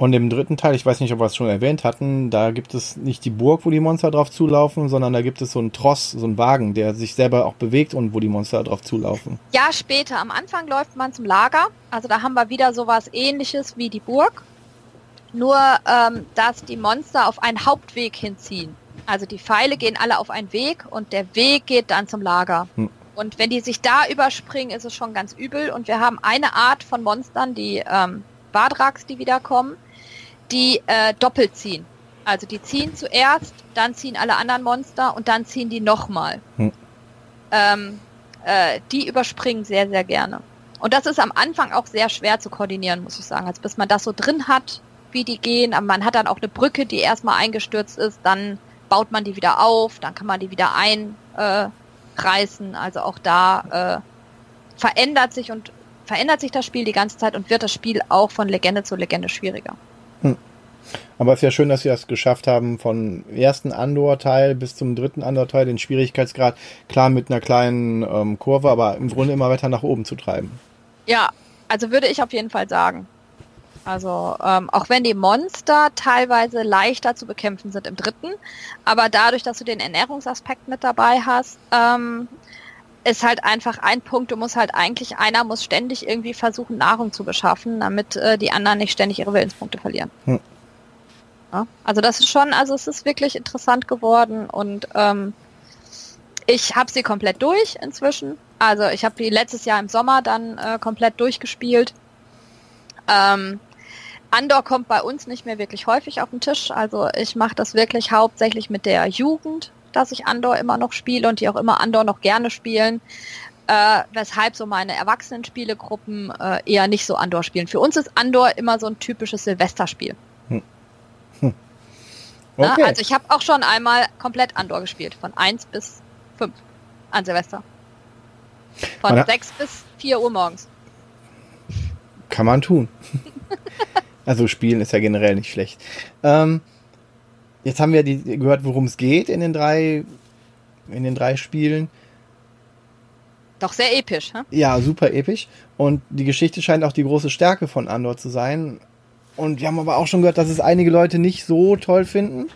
Und im dritten Teil, ich weiß nicht, ob wir es schon erwähnt hatten, da gibt es nicht die Burg, wo die Monster drauf zulaufen, sondern da gibt es so einen Tross, so einen Wagen, der sich selber auch bewegt und wo die Monster drauf zulaufen. Ja, später. Am Anfang läuft man zum Lager. Also da haben wir wieder sowas ähnliches wie die Burg. Nur, ähm, dass die Monster auf einen Hauptweg hinziehen. Also die Pfeile gehen alle auf einen Weg und der Weg geht dann zum Lager. Hm. Und wenn die sich da überspringen, ist es schon ganz übel. Und wir haben eine Art von Monstern, die ähm, Badraks, die wiederkommen die äh, doppelt ziehen. Also die ziehen zuerst, dann ziehen alle anderen Monster und dann ziehen die nochmal. Hm. Ähm, äh, die überspringen sehr, sehr gerne. Und das ist am Anfang auch sehr schwer zu koordinieren, muss ich sagen. Also bis man das so drin hat, wie die gehen. Aber man hat dann auch eine Brücke, die erstmal eingestürzt ist, dann baut man die wieder auf, dann kann man die wieder einreißen. Äh, also auch da äh, verändert sich und verändert sich das Spiel die ganze Zeit und wird das Spiel auch von Legende zu Legende schwieriger. Aber es ist ja schön, dass sie das geschafft haben, von ersten Andor-Teil bis zum dritten Andor-Teil den Schwierigkeitsgrad klar mit einer kleinen ähm, Kurve, aber im Grunde immer weiter nach oben zu treiben. Ja, also würde ich auf jeden Fall sagen. Also ähm, auch wenn die Monster teilweise leichter zu bekämpfen sind im dritten, aber dadurch, dass du den Ernährungsaspekt mit dabei hast, ähm, ist halt einfach ein Punkt, du musst halt eigentlich, einer muss ständig irgendwie versuchen, Nahrung zu beschaffen, damit äh, die anderen nicht ständig ihre Willenspunkte verlieren. Hm. Ja, also das ist schon, also es ist wirklich interessant geworden und ähm, ich habe sie komplett durch inzwischen. Also ich habe die letztes Jahr im Sommer dann äh, komplett durchgespielt. Ähm, Andor kommt bei uns nicht mehr wirklich häufig auf den Tisch. Also ich mache das wirklich hauptsächlich mit der Jugend dass ich Andor immer noch spiele und die auch immer Andor noch gerne spielen. Äh, weshalb so meine Erwachsenen-Spielegruppen äh, eher nicht so Andor spielen. Für uns ist Andor immer so ein typisches Silvesterspiel. Hm. Okay. Na, also ich habe auch schon einmal komplett Andor gespielt, von 1 bis 5 an Silvester. Von 6 bis 4 Uhr morgens. Kann man tun. [laughs] also spielen ist ja generell nicht schlecht. Ähm, jetzt haben wir die, gehört, worum es geht in den drei, in den drei Spielen. Doch sehr episch, hä? Ja, super episch. Und die Geschichte scheint auch die große Stärke von Andor zu sein. Und wir haben aber auch schon gehört, dass es einige Leute nicht so toll finden.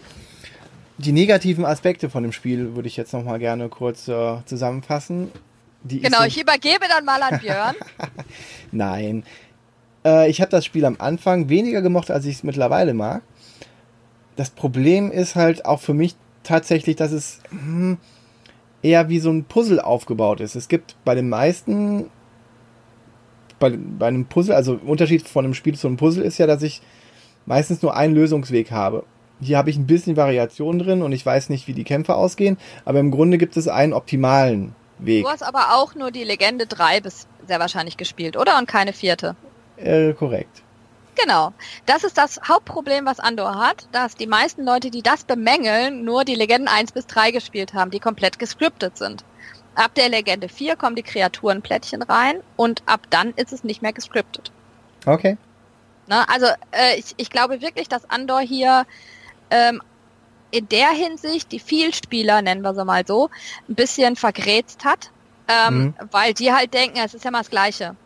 Die negativen Aspekte von dem Spiel würde ich jetzt noch mal gerne kurz äh, zusammenfassen. Die genau, ich übergebe dann mal an Björn. [laughs] Nein. Äh, ich habe das Spiel am Anfang weniger gemocht, als ich es mittlerweile mag das Problem ist halt auch für mich tatsächlich, dass es hm, eher wie so ein Puzzle aufgebaut ist. Es gibt bei den meisten, bei, bei einem Puzzle, also Unterschied von einem Spiel zu einem Puzzle ist ja, dass ich meistens nur einen Lösungsweg habe. Hier habe ich ein bisschen Variation drin und ich weiß nicht, wie die Kämpfe ausgehen, aber im Grunde gibt es einen optimalen Weg. Du hast aber auch nur die Legende 3 bis sehr wahrscheinlich gespielt, oder? Und keine vierte. Äh, korrekt. Genau. Das ist das Hauptproblem, was Andor hat, dass die meisten Leute, die das bemängeln, nur die Legenden 1 bis 3 gespielt haben, die komplett gescriptet sind. Ab der Legende 4 kommen die Kreaturenplättchen rein und ab dann ist es nicht mehr gescriptet. Okay. Ne? Also äh, ich, ich glaube wirklich, dass Andor hier ähm, in der Hinsicht die Vielspieler, nennen wir sie mal so, ein bisschen vergrätzt hat, ähm, mhm. weil die halt denken, es ist ja mal das Gleiche.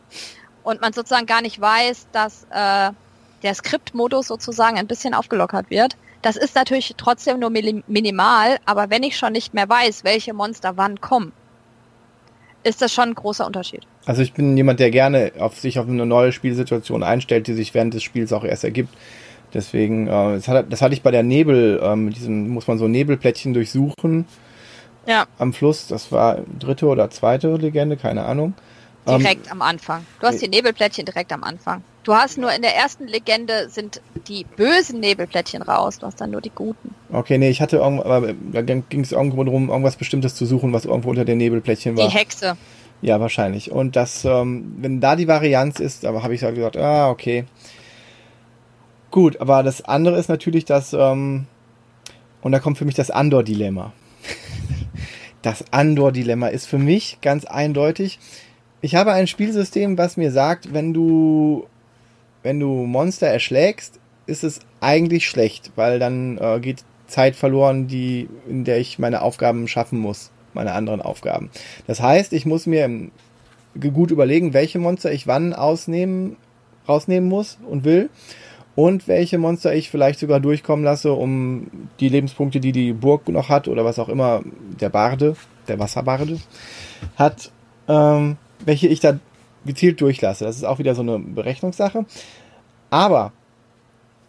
Und man sozusagen gar nicht weiß, dass äh, der Skriptmodus sozusagen ein bisschen aufgelockert wird. Das ist natürlich trotzdem nur minimal, aber wenn ich schon nicht mehr weiß, welche Monster wann kommen, ist das schon ein großer Unterschied. Also ich bin jemand, der gerne auf sich auf eine neue Spielsituation einstellt, die sich während des Spiels auch erst ergibt. Deswegen, äh, das, hat, das hatte ich bei der Nebel, ähm, mit diesem muss man so Nebelplättchen durchsuchen. Ja. Am Fluss, das war dritte oder zweite Legende, keine Ahnung. Direkt ähm, am Anfang. Du hast die Nebelplättchen direkt am Anfang. Du hast nur in der ersten Legende sind die bösen Nebelplättchen raus, du hast dann nur die guten. Okay, nee, ich hatte irgendwo, aber da ging es irgendwo darum, irgendwas Bestimmtes zu suchen, was irgendwo unter den Nebelplättchen war. Die Hexe. Ja, wahrscheinlich. Und das, ähm, wenn da die Varianz ist, aber habe ich halt gesagt, ah, okay. Gut, aber das andere ist natürlich das, ähm, und da kommt für mich das Andor-Dilemma. [laughs] das Andor-Dilemma ist für mich ganz eindeutig. Ich habe ein Spielsystem, was mir sagt, wenn du, wenn du Monster erschlägst, ist es eigentlich schlecht, weil dann äh, geht Zeit verloren, die, in der ich meine Aufgaben schaffen muss meine anderen Aufgaben. Das heißt, ich muss mir gut überlegen, welche Monster ich wann ausnehmen, rausnehmen muss und will und welche Monster ich vielleicht sogar durchkommen lasse, um die Lebenspunkte, die die Burg noch hat oder was auch immer der Barde, der Wasserbarde hat, ähm, welche ich da gezielt durchlasse. Das ist auch wieder so eine Berechnungssache. Aber,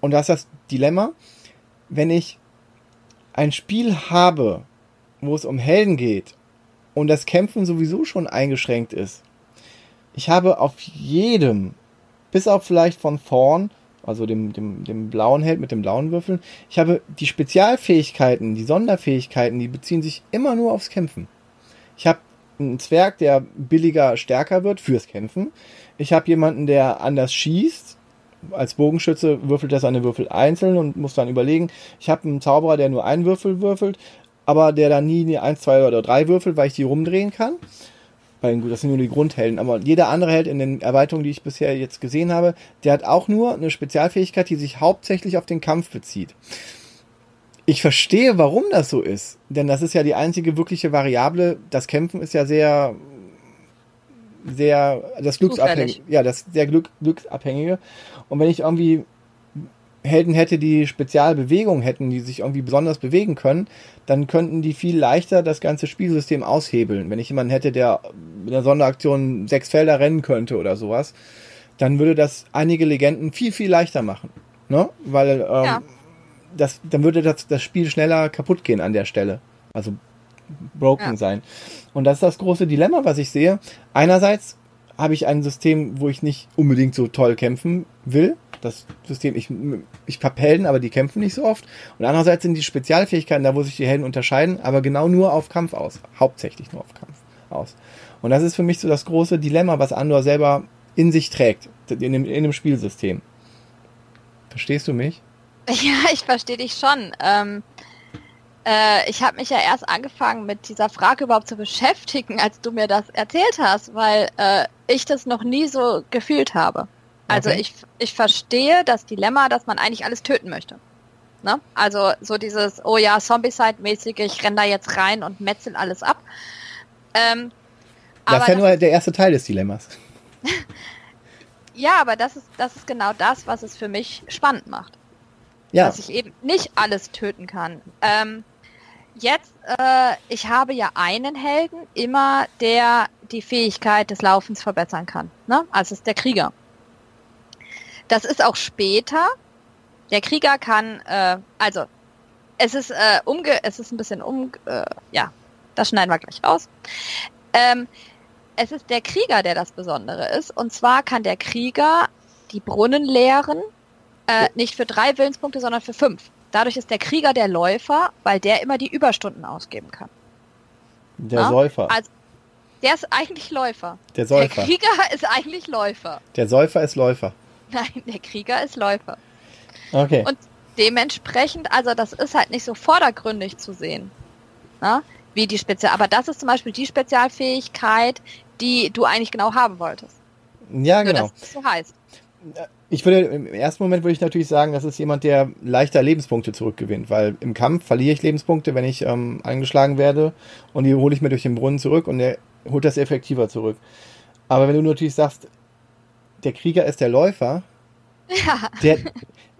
und das ist das Dilemma, wenn ich ein Spiel habe, wo es um Helden geht und das Kämpfen sowieso schon eingeschränkt ist. Ich habe auf jedem, bis auf vielleicht von Thorn, also dem, dem, dem blauen Held mit den blauen Würfeln, ich habe die Spezialfähigkeiten, die Sonderfähigkeiten, die beziehen sich immer nur aufs Kämpfen. Ich habe einen Zwerg, der billiger stärker wird fürs Kämpfen. Ich habe jemanden, der anders schießt. Als Bogenschütze würfelt er seine Würfel einzeln und muss dann überlegen. Ich habe einen Zauberer, der nur einen Würfel würfelt aber der dann nie 1, 2 oder 3 würfelt, weil ich die rumdrehen kann. Weil gut, das sind nur die Grundhelden, aber jeder andere Held in den Erweiterungen, die ich bisher jetzt gesehen habe, der hat auch nur eine Spezialfähigkeit, die sich hauptsächlich auf den Kampf bezieht. Ich verstehe, warum das so ist, denn das ist ja die einzige wirkliche Variable. Das Kämpfen ist ja sehr, sehr, das Glücksabhängige, ja, das sehr Glück, Glücksabhängige. Und wenn ich irgendwie Helden hätte, die Spezialbewegungen hätten, die sich irgendwie besonders bewegen können, dann könnten die viel leichter das ganze Spielsystem aushebeln. Wenn ich jemanden hätte, der mit einer Sonderaktion sechs Felder rennen könnte oder sowas, dann würde das einige Legenden viel, viel leichter machen. Ne? Weil ähm, ja. Das, dann würde das, das Spiel schneller kaputt gehen an der Stelle. Also broken ja. sein. Und das ist das große Dilemma, was ich sehe. Einerseits habe ich ein System, wo ich nicht unbedingt so toll kämpfen will, das System, ich, ich habe Helden, aber die kämpfen nicht so oft. Und andererseits sind die Spezialfähigkeiten da, wo sich die Helden unterscheiden, aber genau nur auf Kampf aus. Hauptsächlich nur auf Kampf aus. Und das ist für mich so das große Dilemma, was Andor selber in sich trägt, in dem, in dem Spielsystem. Verstehst du mich? [laughs] Ja, ich verstehe dich schon. Ähm, äh, ich habe mich ja erst angefangen, mit dieser Frage überhaupt zu beschäftigen, als du mir das erzählt hast, weil äh, ich das noch nie so gefühlt habe. Also okay. ich, ich verstehe das Dilemma, dass man eigentlich alles töten möchte. Ne? Also so dieses, oh ja, Zombie-Side-mäßige, ich renne da jetzt rein und metzel alles ab. Ähm, das ist ja nur der erste Teil des Dilemmas. [laughs] ja, aber das ist, das ist genau das, was es für mich spannend macht. Ja. Dass ich eben nicht alles töten kann. Ähm, jetzt, äh, ich habe ja einen Helden immer, der die Fähigkeit des Laufens verbessern kann. Ne? Also ist der Krieger. Das ist auch später. Der Krieger kann, äh, also es ist äh, umge, es ist ein bisschen um, äh, ja, das schneiden wir gleich raus. Ähm, es ist der Krieger, der das Besondere ist. Und zwar kann der Krieger die Brunnen leeren Äh, nicht für drei Willenspunkte, sondern für fünf. Dadurch ist der Krieger der Läufer, weil der immer die Überstunden ausgeben kann. Der ja? Säufer. Also, der ist eigentlich Läufer. Der Säufer. Der Krieger [laughs] ist eigentlich Läufer. Der Säufer ist Läufer. Nein, der Krieger ist Läufer. Okay. Und dementsprechend, also das ist halt nicht so vordergründig zu sehen. Na? Wie die Spezial. Aber das ist zum Beispiel die Spezialfähigkeit, die du eigentlich genau haben wolltest. Ja, genau. Nur, dass es so heißt. Ich würde im ersten Moment würde ich natürlich sagen, das ist jemand, der leichter Lebenspunkte zurückgewinnt, weil im Kampf verliere ich Lebenspunkte, wenn ich ähm, angeschlagen werde und die hole ich mir durch den Brunnen zurück und der holt das effektiver zurück. Aber wenn du natürlich sagst, der Krieger ist der Läufer, ja. der,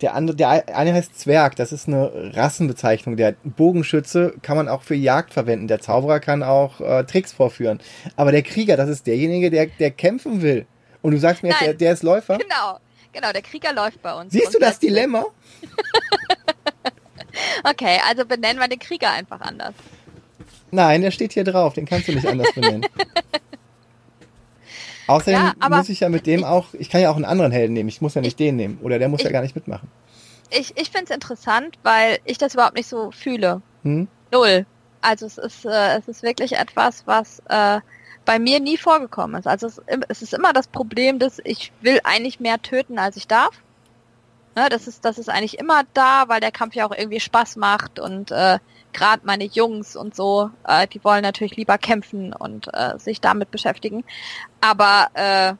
der andere, der eine heißt Zwerg, das ist eine Rassenbezeichnung. Der Bogenschütze kann man auch für Jagd verwenden. Der Zauberer kann auch äh, Tricks vorführen. Aber der Krieger, das ist derjenige, der, der kämpfen will. Und du sagst mir, der, der ist Läufer? Genau, genau, der Krieger läuft bei uns. Siehst du das Dilemma? [laughs] okay, also benennen wir den Krieger einfach anders. Nein, der steht hier drauf, den kannst du nicht anders benennen. [laughs] Außerdem ja, muss ich ja mit dem auch, ich kann ja auch einen anderen Helden nehmen, ich muss ja nicht ich, den nehmen. Oder der muss ich, ja gar nicht mitmachen. Ich, ich finde es interessant, weil ich das überhaupt nicht so fühle. Hm? Null. Also es ist, äh, es ist wirklich etwas, was äh, bei mir nie vorgekommen ist. Also es, es, ist immer das Problem, dass ich will eigentlich mehr töten, als ich darf. Ne, das ist, das ist eigentlich immer da, weil der Kampf ja auch irgendwie Spaß macht und äh, gerade meine Jungs und so, äh, die wollen natürlich lieber kämpfen und äh, sich damit beschäftigen. Aber äh,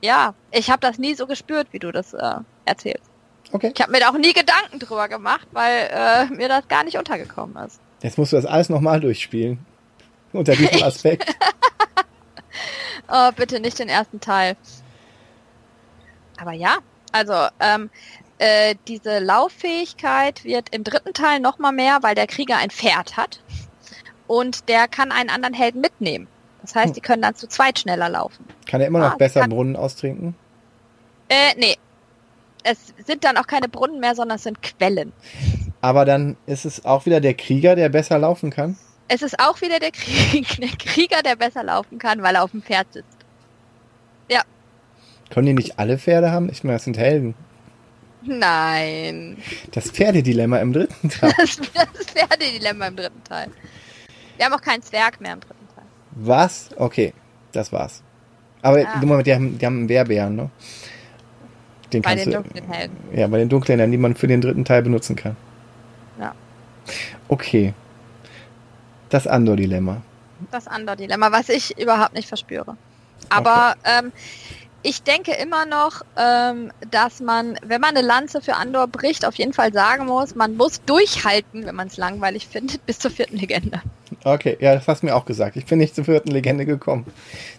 ja, ich habe das nie so gespürt, wie du das äh, erzählst. Okay. Ich habe mir da auch nie Gedanken drüber gemacht, weil äh, mir das gar nicht untergekommen ist. Jetzt musst du das alles nochmal durchspielen. Unter diesem [laughs] Aspekt. oh, bitte nicht den ersten Teil. Aber ja, also ähm, äh, diese Lauffähigkeit wird im dritten Teil nochmal mehr, weil der Krieger ein Pferd hat und der kann einen anderen Helden mitnehmen. Das heißt, die können dann zu zweit schneller laufen. Kann er immer noch ah, besser kann... Brunnen austrinken? Äh, nee. Es sind dann auch keine Brunnen mehr, sondern es sind Quellen. Aber dann ist es auch wieder der Krieger, der besser laufen kann? Es ist auch wieder der, Krieg, [laughs] der Krieger, der besser laufen kann, weil er auf dem Pferd sitzt. Ja. Können die nicht alle Pferde haben? Ich meine, das sind Helden. Nein. Das Pferdedilemma im dritten [laughs] Teil. Das, das Pferdedilemma im dritten Teil. Wir haben auch keinen Zwerg mehr im dritten Teil. Was? Okay, das war's. Aber. Moment, die haben, die haben einen Wehrbären, ne? Den bei den dunklen Helden. Ja, bei den dunklen Helden, die man für den dritten Teil benutzen kann. Ja. Okay. Das Andor-Dilemma. Das Andor-Dilemma, was ich überhaupt nicht verspüre. Aber okay. ähm, ich denke immer noch, ähm, dass man, wenn man eine Lanze für Andor bricht, auf jeden Fall sagen muss, man muss durchhalten, wenn man es langweilig findet, [laughs] bis zur vierten Legende. Okay, ja, das hast du mir auch gesagt. Ich bin nicht zur vierten Legende gekommen.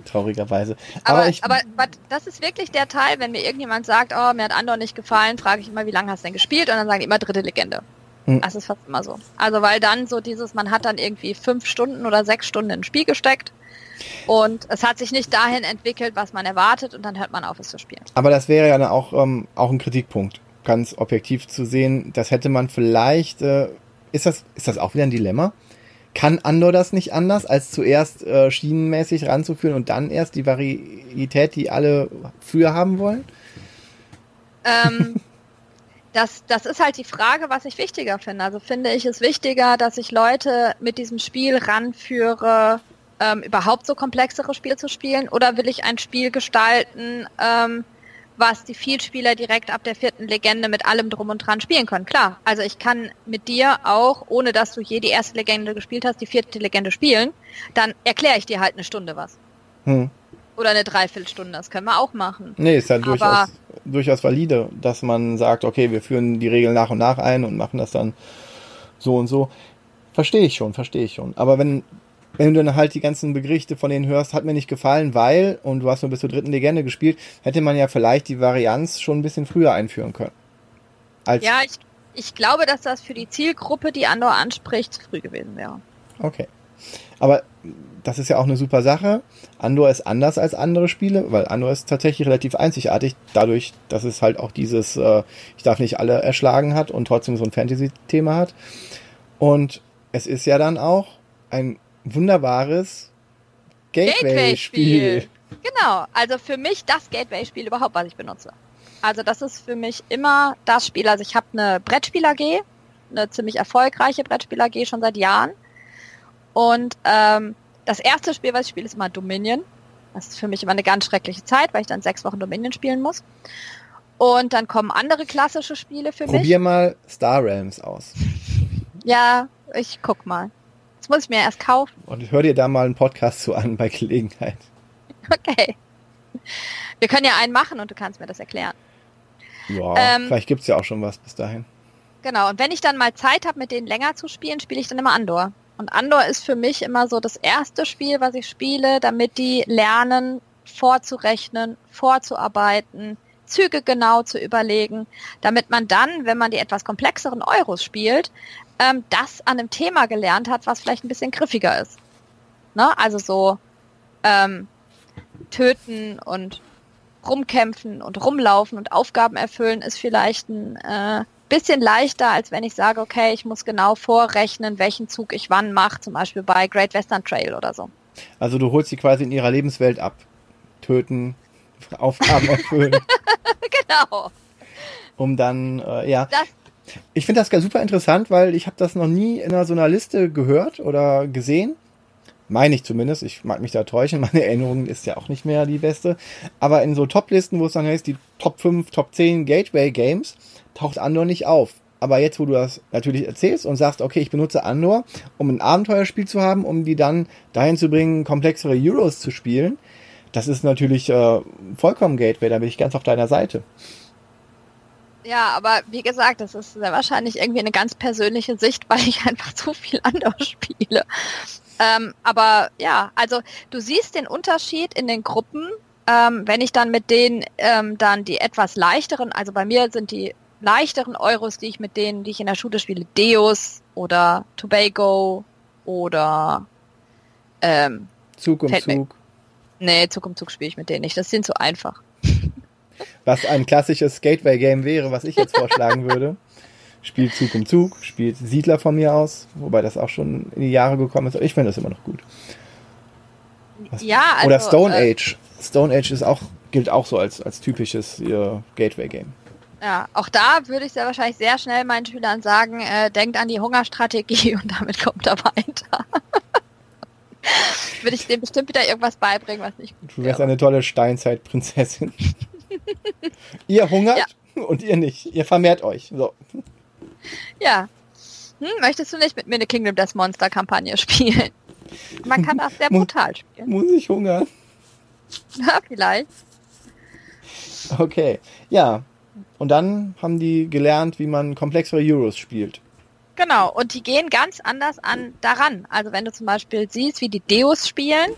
Traurigerweise. Aber, aber, ich, aber, aber das ist wirklich der Teil, wenn mir irgendjemand sagt, oh, mir hat Andor nicht gefallen, frage ich immer, wie lange hast du denn gespielt? Und dann sagen die immer dritte Legende. Das ist fast immer so. Also weil dann so dieses, man hat dann irgendwie fünf Stunden oder sechs Stunden ins Spiel gesteckt und es hat sich nicht dahin entwickelt, was man erwartet und dann hört man auf, es zu spielen. Aber das wäre ja dann auch, ähm, auch ein Kritikpunkt, ganz objektiv zu sehen. Das hätte man vielleicht, äh, ist, das, ist das auch wieder ein Dilemma? Kann Andor das nicht anders, als zuerst äh, schienenmäßig ranzuführen und dann erst die Varietät, die alle früher haben wollen? Ähm, [laughs] das, das ist halt die Frage, was ich wichtiger finde. Also finde ich es wichtiger, dass ich Leute mit diesem Spiel ranführe, ähm, überhaupt so komplexere Spiele zu spielen, oder will ich ein Spiel gestalten, ähm, was die Vielspieler direkt ab der vierten Legende mit allem drum und dran spielen können. Klar, also ich kann mit dir auch, ohne dass du je die erste Legende gespielt hast, die vierte Legende spielen, dann erkläre ich dir halt eine Stunde was. Hm. Oder eine Dreiviertelstunde, das können wir auch machen. Nee, ist ja halt durchaus, durchaus valide, dass man sagt, okay, wir führen die Regeln nach und nach ein und machen das dann so und so. Verstehe ich schon, verstehe ich schon. Aber wenn, wenn du dann halt die ganzen Begrichte von denen hörst, hat mir nicht gefallen, weil, und du hast nur bis zur dritten Legende gespielt, hätte man ja vielleicht die Varianz schon ein bisschen früher einführen können. Als ja, ich, ich glaube, dass das für die Zielgruppe, die Andor anspricht, zu früh gewesen wäre. Okay. Aber das ist ja auch eine super Sache. Andor ist anders als andere Spiele, weil Andor ist tatsächlich relativ einzigartig, dadurch, dass es halt auch dieses äh, Ich darf nicht alle erschlagen hat und trotzdem so ein Fantasy-Thema hat. Und es ist ja dann auch ein wunderbares Gateway-Spiel. Gateway genau, also für mich das Gateway-Spiel überhaupt, was ich benutze. Also das ist für mich immer das Spiel. Also ich habe eine Brettspiel-AG, eine ziemlich erfolgreiche Brettspiel-AG schon seit Jahren. Und ähm, das erste Spiel, was ich spiele, ist immer Dominion. Das ist für mich immer eine ganz schreckliche Zeit, weil ich dann sechs Wochen Dominion spielen muss. Und dann kommen andere klassische Spiele für Probier mich. Probier mal Star Realms aus. [laughs] Ja, ich guck mal. Das muss ich mir erst kaufen. Und hör dir da mal einen Podcast zu an bei Gelegenheit. [laughs] Okay. Wir können ja einen machen und du kannst mir das erklären. Ja, ähm, vielleicht gibt's ja auch schon was bis dahin. Genau, und wenn ich dann mal Zeit habe, mit denen länger zu spielen, spiele ich dann immer Andor. Und Andor ist für mich immer so das erste Spiel, was ich spiele, damit die lernen, vorzurechnen, vorzuarbeiten, Züge genau zu überlegen, damit man dann, wenn man die etwas komplexeren Euros spielt, ähm, das an einem Thema gelernt hat, was vielleicht ein bisschen griffiger ist. Ne? Also so ähm, töten und rumkämpfen und rumlaufen und Aufgaben erfüllen ist vielleicht ein äh, bisschen leichter, als wenn ich sage, okay, ich muss genau vorrechnen, welchen Zug ich wann mache, zum Beispiel bei Great Western Trail oder so. Also du holst sie quasi in ihrer Lebenswelt ab. Töten, [laughs] Aufgaben erfüllen. [laughs] genau. Um dann, äh, ja. Das ich finde das super interessant, weil ich habe das noch nie in so einer Liste gehört oder gesehen. Meine ich zumindest. Ich mag mich da täuschen. [laughs] Meine Erinnerung ist ja auch nicht mehr die beste. Aber in so Top-Listen, wo es dann heißt, die Top 5, Top 10 Gateway Games, taucht Andor nicht auf. Aber jetzt, wo du das natürlich erzählst und sagst, okay, ich benutze Andor, um ein Abenteuerspiel zu haben, um die dann dahin zu bringen, komplexere Euros zu spielen, das ist natürlich äh, vollkommen Gateway. Da bin ich ganz auf deiner Seite. Ja, aber wie gesagt, das ist sehr wahrscheinlich irgendwie eine ganz persönliche Sicht, weil ich [laughs] einfach zu viel Andor spiele. Ähm, aber ja, also du siehst den Unterschied in den Gruppen, ähm, wenn ich dann mit denen ähm, dann die etwas leichteren, also bei mir sind die leichteren Euros, die ich mit denen, die ich in der Schule spiele, Deus oder Tobago oder ähm, Zug um Zug. Nee, Zug um Zug spiele ich mit denen nicht. Das sind zu einfach. [laughs] Was ein klassisches Gateway-Game wäre, was ich jetzt vorschlagen würde. Spielt Zug um Zug, spielt Siedler von mir aus, wobei das auch schon in die Jahre gekommen ist. Ich finde das immer noch gut. Was? Ja, also, Oder Stone äh, Age. Stone Age ist auch, gilt auch so als, als typisches Gateway-Game. Ja, auch da würde ich sehr wahrscheinlich sehr schnell meinen Schülern sagen, äh, denkt an die Hungerstrategie [laughs] und damit kommt er weiter. würde ich denen bestimmt wieder irgendwas beibringen, was nicht gut Du wärst eine tolle Steinzeitprinzessin. [laughs] ihr hungert ja. und ihr nicht. Ihr vermehrt euch. So. Ja. Hm, möchtest du nicht mit mir eine Kingdom Death Monster Kampagne spielen? Man kann das sehr brutal spielen. Muss ich hungern? [laughs] Ja, vielleicht. Okay. Ja. Und dann haben die gelernt, wie man komplexere Euros spielt. Genau, und die gehen ganz anders an daran. Also wenn du zum Beispiel siehst, wie die Deus spielen,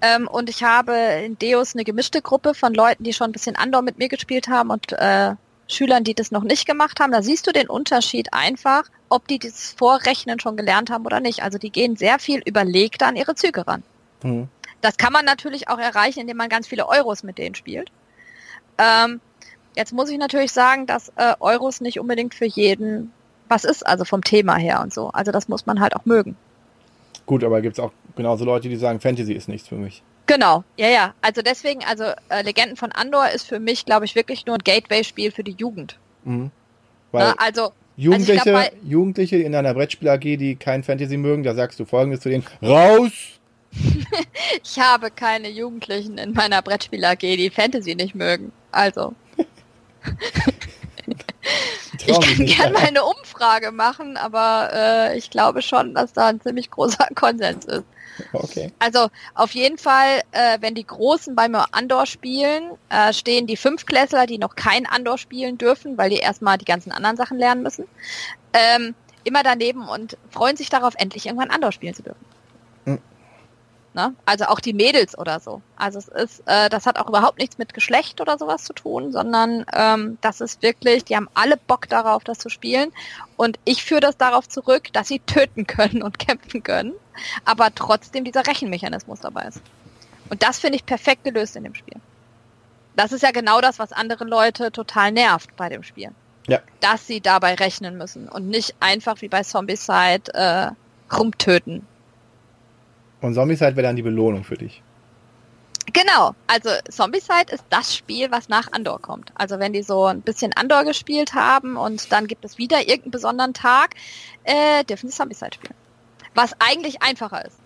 ähm, und ich habe in Deus eine gemischte Gruppe von Leuten, die schon ein bisschen Andor mit mir gespielt haben und äh, Schülern, die das noch nicht gemacht haben, da siehst du den Unterschied einfach, ob die dieses Vorrechnen schon gelernt haben oder nicht. Also die gehen sehr viel überlegter an ihre Züge ran. Mhm. Das kann man natürlich auch erreichen, indem man ganz viele Euros mit denen spielt. Ähm, jetzt muss ich natürlich sagen, dass äh, Euros nicht unbedingt für jeden was ist, also vom Thema her und so. Also das muss man halt auch mögen. Gut, aber gibt es auch genauso Leute, die sagen, Fantasy ist nichts für mich. Genau, ja, ja. Also deswegen, also äh, Legenden von Andor ist für mich, glaube ich, wirklich nur ein Gateway-Spiel für die Jugend. Mhm. Na, also Jugendliche, also glaub, Jugendliche in einer Brettspiel AG, die kein Fantasy mögen, da sagst du folgendes zu denen, raus! [laughs] ich habe keine Jugendlichen in meiner Brettspiel AG, die Fantasy nicht mögen. Also. [laughs] ich kann gerne mal eine Umfrage machen, aber äh, ich glaube schon, dass da ein ziemlich großer [laughs] Konsens ist. Okay. Also auf jeden Fall, äh, wenn die Großen beim Andor spielen, äh, stehen die Fünfklässler, die noch kein Andor spielen dürfen, weil die erstmal die ganzen anderen Sachen lernen müssen, ähm, immer daneben und freuen sich darauf, endlich irgendwann Andor spielen zu dürfen. Ne? Also auch die Mädels oder so. Also es ist, äh, das hat auch überhaupt nichts mit Geschlecht oder sowas zu tun, sondern ähm, das ist wirklich, die haben alle Bock darauf, das zu spielen. Und ich führe das darauf zurück, dass sie töten können und [laughs] kämpfen können, aber trotzdem dieser Rechenmechanismus dabei ist. Und das finde ich perfekt gelöst in dem Spiel. Das ist ja genau das, was andere Leute total nervt bei dem Spiel. Ja. Dass sie dabei rechnen müssen und nicht einfach wie bei Zombicide äh, rumtöten und Zombicide wäre dann die Belohnung für dich. Genau, also Zombicide ist das Spiel, was nach Andor kommt. Also wenn die so ein bisschen Andor gespielt haben und dann gibt es wieder irgendeinen besonderen Tag, äh, dürfen sie Zombicide spielen. Was eigentlich einfacher ist.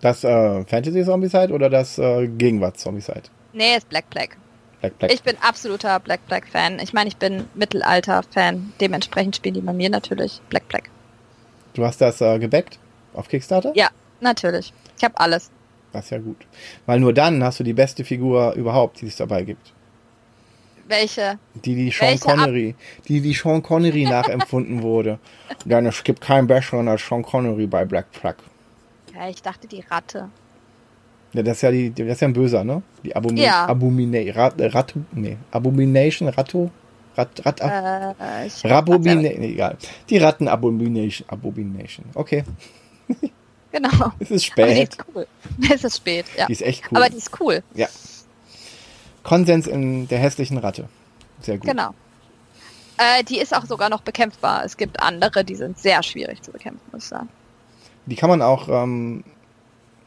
Das äh, Fantasy Zombicide oder das äh, Gegenwart Zombicide? Nee, ist Black Plague. Black Plague. Ich bin absoluter Black Plague Fan. Ich meine, ich bin Mittelalter-Fan. Dementsprechend spielen die bei mir natürlich Black Plague. Du hast das äh, gebackt auf Kickstarter? Ja, natürlich. Ich habe alles. Das ist ja gut. Weil nur dann hast du die beste Figur überhaupt, die es dabei gibt. Welche? Die, die Sean Welche Connery, die, die Sean Connery nachempfunden wurde. [laughs] Denn es gibt keinen besseren als Sean Connery bei Black Flag. Ja, ich dachte die Ratte. Ja, das ist ja die, das ist ja ein Böser, ne? Die Abumi ja. Abumina Rat, Rat, nee, Abomination, Ratto, Rat, Rat, äh, Rabobina, nee, egal. Die Ratten Abomination, Abomination. Okay. Genau. Es ist spät. Aber die ist cool. [laughs] Es ist spät, ja. Die ist echt cool. Aber die ist cool. Ja. Konsens in der hässlichen Ratte. Sehr gut. Genau. Äh, die ist auch sogar noch bekämpfbar. Es gibt andere, die sind sehr schwierig zu bekämpfen, muss ich sagen. Die kann man auch ähm,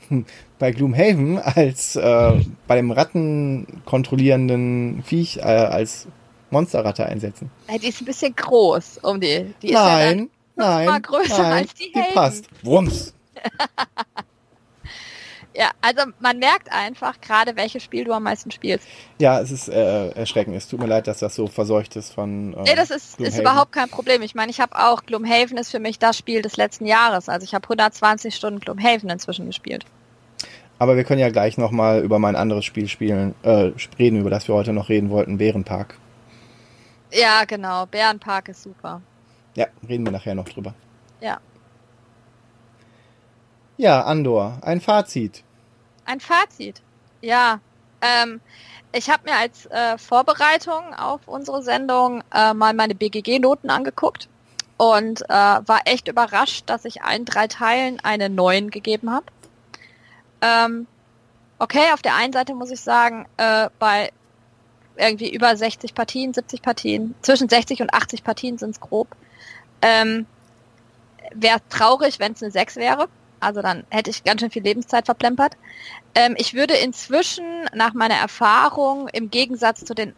[laughs] bei Gloomhaven als äh, bei dem Ratten kontrollierenden Viech äh, als Monsterratte einsetzen. Die ist ein bisschen groß um die. die nein, ja nein, größer nein, als die, die passt. Wumms. [laughs] ja, also man merkt einfach gerade, welches Spiel du am meisten spielst. Ja, es ist äh, erschreckend. Es tut mir leid, dass das so verseucht ist von. Äh, nee, das ist, ist überhaupt kein Problem. Ich meine, ich habe auch Gloomhaven ist für mich das Spiel des letzten Jahres. Also ich habe 120 Stunden Gloomhaven inzwischen gespielt. Aber wir können ja gleich nochmal über mein anderes Spiel spielen, äh, reden, über das wir heute noch reden wollten, Bärenpark. Ja, genau. Bärenpark ist super. Ja, reden wir nachher noch drüber. Ja. Ja, Andor, ein Fazit. Ein Fazit. Ja. Ähm, ich habe mir als äh, Vorbereitung auf unsere Sendung äh, mal meine BGG-Noten angeguckt und äh, war echt überrascht, dass ich allen drei Teilen eine 9 gegeben habe. Ähm, okay, auf der einen Seite muss ich sagen, äh, bei irgendwie über 60 Partien, 70 Partien, zwischen 60 und 80 Partien sind es grob, ähm, wäre traurig, wenn es eine 6 wäre. Also dann hätte ich ganz schön viel Lebenszeit verplempert. Ähm, ich würde inzwischen nach meiner Erfahrung im Gegensatz zu den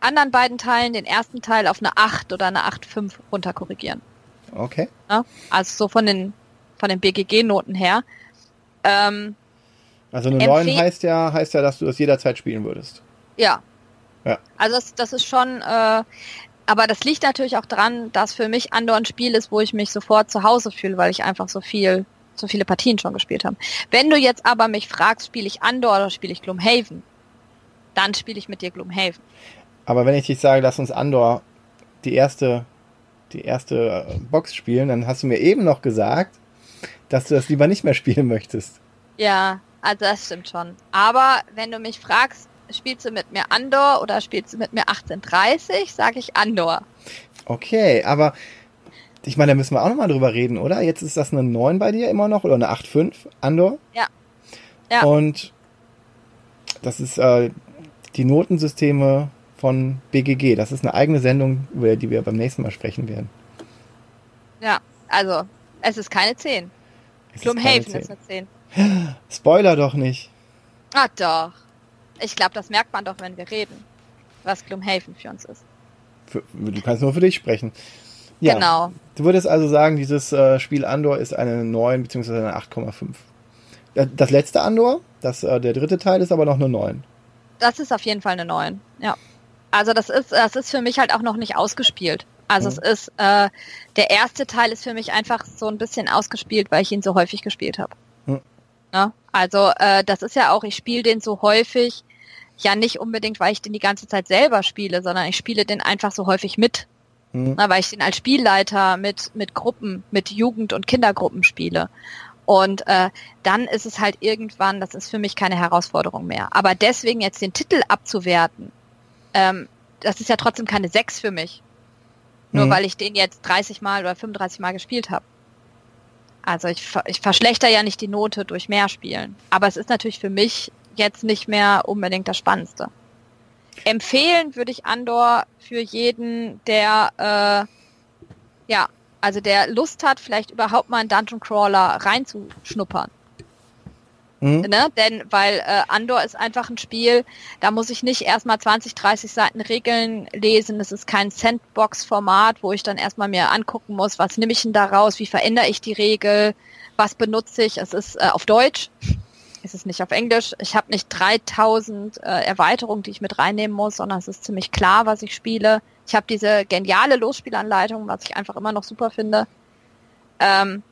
anderen beiden Teilen den ersten Teil auf eine 8 oder eine 8,5 runterkorrigieren. Okay. Ja, also so von den, von den BGG-Noten her. Ähm, also eine 9 heißt ja, heißt ja, dass du das jederzeit spielen würdest. Ja. Ja. Also das, das ist schon, äh, aber das liegt natürlich auch daran, dass für mich Andor ein Spiel ist, wo ich mich sofort zu Hause fühle, weil ich einfach so viel so viele Partien schon gespielt haben. Wenn du jetzt aber mich fragst, spiele ich Andor oder spiele ich Gloomhaven, dann spiele ich mit dir Gloomhaven. Aber wenn ich dich sage, lass uns Andor die erste, die erste äh, Box spielen, dann hast du mir eben noch gesagt, dass du das lieber nicht mehr [laughs] spielen möchtest. Ja, also das stimmt schon. Aber wenn du mich fragst, spielst du mit mir Andor oder spielst du mit mir 1830, sage ich Andor. Okay, aber ich meine, da müssen wir auch nochmal drüber reden, oder? Jetzt ist das eine 9 bei dir immer noch oder eine 8,5, Andor? Ja. ja. Und das ist äh, die Notensysteme von BGG. Das ist eine eigene Sendung, über die wir beim nächsten Mal sprechen werden. Ja, also es ist keine 10. Gloomhaven ist, ist eine 10. Spoiler doch nicht. Ah doch. Ich glaube, das merkt man doch, wenn wir reden, was Gloomhaven für uns ist. Für, du kannst nur für dich sprechen. Ja. Genau. Du würdest also sagen, dieses äh, Spiel Andor ist eine 9 bzw. eine 8,5. Das letzte Andor, das, äh, der dritte Teil, ist aber noch eine 9. Das ist auf jeden Fall eine 9, ja. Also das ist, das ist für mich halt auch noch nicht ausgespielt. Also mhm. es ist, äh, der erste Teil ist für mich einfach so ein bisschen ausgespielt, weil ich ihn so häufig gespielt habe. Mhm. Ja, also äh, das ist ja auch, ich spiele den so häufig, ja nicht unbedingt, weil ich den die ganze Zeit selber spiele, sondern ich spiele den einfach so häufig mit. Mhm. Na, weil ich den als Spielleiter mit, mit Gruppen, mit Jugend- und Kindergruppen spiele. Und äh, dann ist es halt irgendwann, das ist für mich keine Herausforderung mehr. Aber deswegen jetzt den Titel abzuwerten, ähm, das ist ja trotzdem keine Sechs für mich. Nur mhm. weil ich den jetzt 30 Mal oder 35 Mal gespielt habe. Also ich, ich verschlechter ja nicht die Note durch mehr Spielen. Aber es ist natürlich für mich jetzt nicht mehr unbedingt das Spannendste. Empfehlen würde ich Andor für jeden, der äh, ja, also der Lust hat, vielleicht überhaupt mal einen Dungeon Crawler reinzuschnuppern. Mhm. Ne? Denn weil äh, Andor ist einfach ein Spiel, da muss ich nicht erstmal 20, 30 Seiten Regeln lesen. Es ist kein Sandbox-Format, wo ich dann erstmal mir angucken muss, was nehme ich denn da raus, wie verändere ich die Regel, was benutze ich. Es ist äh, auf Deutsch, es ist nicht auf Englisch. Ich habe nicht 3000 äh, Erweiterungen, die ich mit reinnehmen muss, sondern es ist ziemlich klar, was ich spiele. Ich habe diese geniale Losspielanleitung, was ich einfach immer noch super finde. Ähm,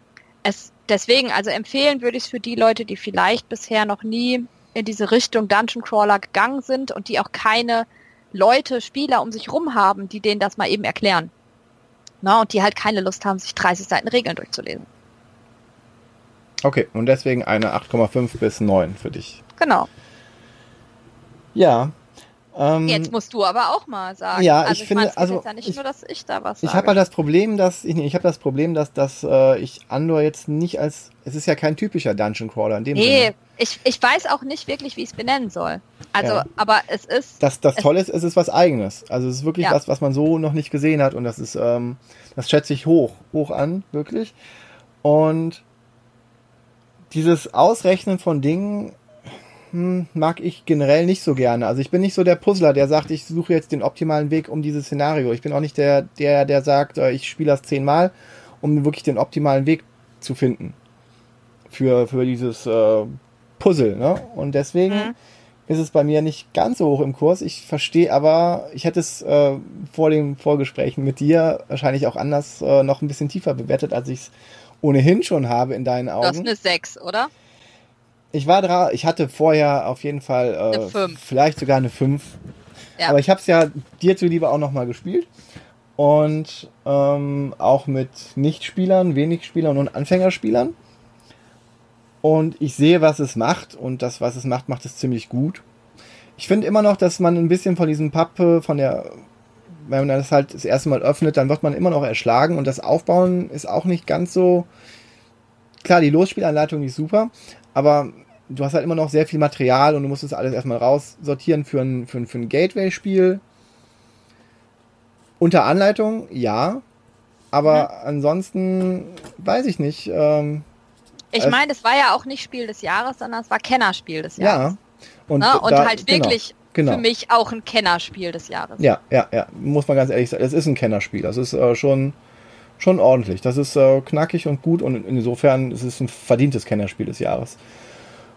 es deswegen, also empfehlen würde ich es für die Leute, die vielleicht bisher noch nie in diese Richtung Dungeon Crawler gegangen sind und die auch keine Leute, Spieler um sich rum haben, die denen das mal eben erklären. Na, und die halt keine Lust haben, sich 30 Seiten Regeln durchzulesen. Okay, und deswegen eine 8,5 bis 9 für dich. Genau. Ja, ähm, Jetzt musst du aber auch mal sagen. Ja, also ich, ich finde, meine, also ja nicht ich, nur, dass ich da was sage. Ich habe halt das Problem, dass ich, ich habe das Problem, dass, dass äh, ich Andor jetzt nicht als, es ist ja kein typischer Dungeon Crawler in dem nee, Sinne. ich, ich weiß auch nicht wirklich, wie ich es benennen soll. Also, ja. aber es ist. Das, das Tolle ist, es ist was Eigenes. Also es ist wirklich ja. was, was man so noch nicht gesehen hat und das ist, ähm, das schätze ich hoch, hoch an, wirklich. Und dieses Ausrechnen von Dingen hm, mag ich generell nicht so gerne. Also ich bin nicht so der Puzzler, der sagt, ich suche jetzt den optimalen Weg um dieses Szenario. Ich bin auch nicht der, der, der sagt, äh, ich spiele das zehnmal, um wirklich den optimalen Weg zu finden für, für dieses äh, Puzzle. Ne? Und deswegen mhm. ist es bei mir nicht ganz so hoch im Kurs. Ich verstehe aber, ich hätte es äh, vor den Vorgesprächen mit dir wahrscheinlich auch anders äh, noch ein bisschen tiefer bewertet, als ich es ohnehin schon habe in deinen Augen. Das ist eine 6, oder? ich war da, ich hatte vorher auf jeden Fall äh, vielleicht sogar eine 5. Ja. Aber ich habe es ja dir zuliebe auch nochmal gespielt. Und ähm, auch mit Nichtspielern, wenig Spielern und Anfängerspielern. Und ich sehe, was es macht. Und das, was es macht, macht es ziemlich gut. Ich finde immer noch, dass man ein bisschen von diesem Pappe, von der, wenn man das halt das erste Mal öffnet, dann wird man immer noch erschlagen. Und das Aufbauen ist auch nicht ganz so. Klar, die Losspielanleitung ist super, aber du hast halt immer noch sehr viel Material und du musst es alles erstmal raussortieren für ein, für ein, für ein Gateway-Spiel. Unter Anleitung, ja. Aber mhm. ansonsten weiß ich nicht. Ähm, ich meine, es war ja auch nicht Spiel des Jahres, sondern es war Kennerspiel des Jahres. Ja. Und, Na, und da, halt genau, wirklich genau. Für mich auch ein Kennerspiel des Jahres. Ja, ja, ja. Muss man ganz ehrlich sagen. Es ist ein Kennerspiel. Das ist äh, schon, schon ordentlich. Das ist äh, knackig und gut und insofern ist es ein verdientes Kennerspiel des Jahres.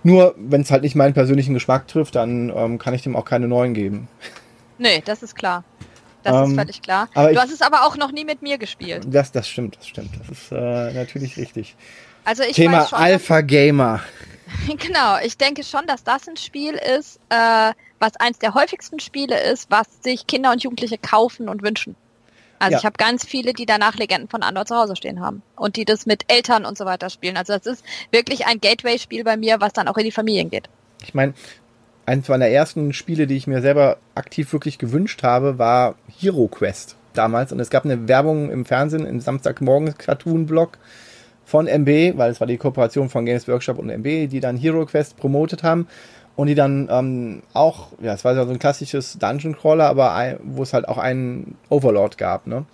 Nur, wenn es halt nicht meinen persönlichen Geschmack trifft, dann ähm, kann ich dem auch keine neuen geben. Nee, das ist klar. Das ähm, ist völlig klar. du ich, hast es aber auch noch nie mit mir gespielt. Das, das stimmt, das stimmt. Das ist äh, natürlich richtig. Also ich Thema schon, Alpha Gamer. [laughs] genau, ich denke schon, dass das ein Spiel ist, äh, was eins der häufigsten Spiele ist, was sich Kinder und Jugendliche kaufen und wünschen. Also ja. ich habe ganz viele, die danach Legenden von Andor zu Hause stehen haben und die das mit Eltern und so weiter spielen. Also das ist wirklich ein Gateway-Spiel bei mir, was dann auch in die Familien geht. Ich meine, eines meiner ersten Spiele, die ich mir selber aktiv wirklich gewünscht habe, war Hero Quest damals. Und es gab eine Werbung im Fernsehen, im Samstagmorgen Cartoon-Blog von MB, weil es war die Kooperation von Games Workshop und MB, die dann Hero Quest promotet haben und die dann ähm, auch, ja, es war so ein klassisches Dungeon Crawler, aber ein, wo es halt auch einen Overlord gab, ne?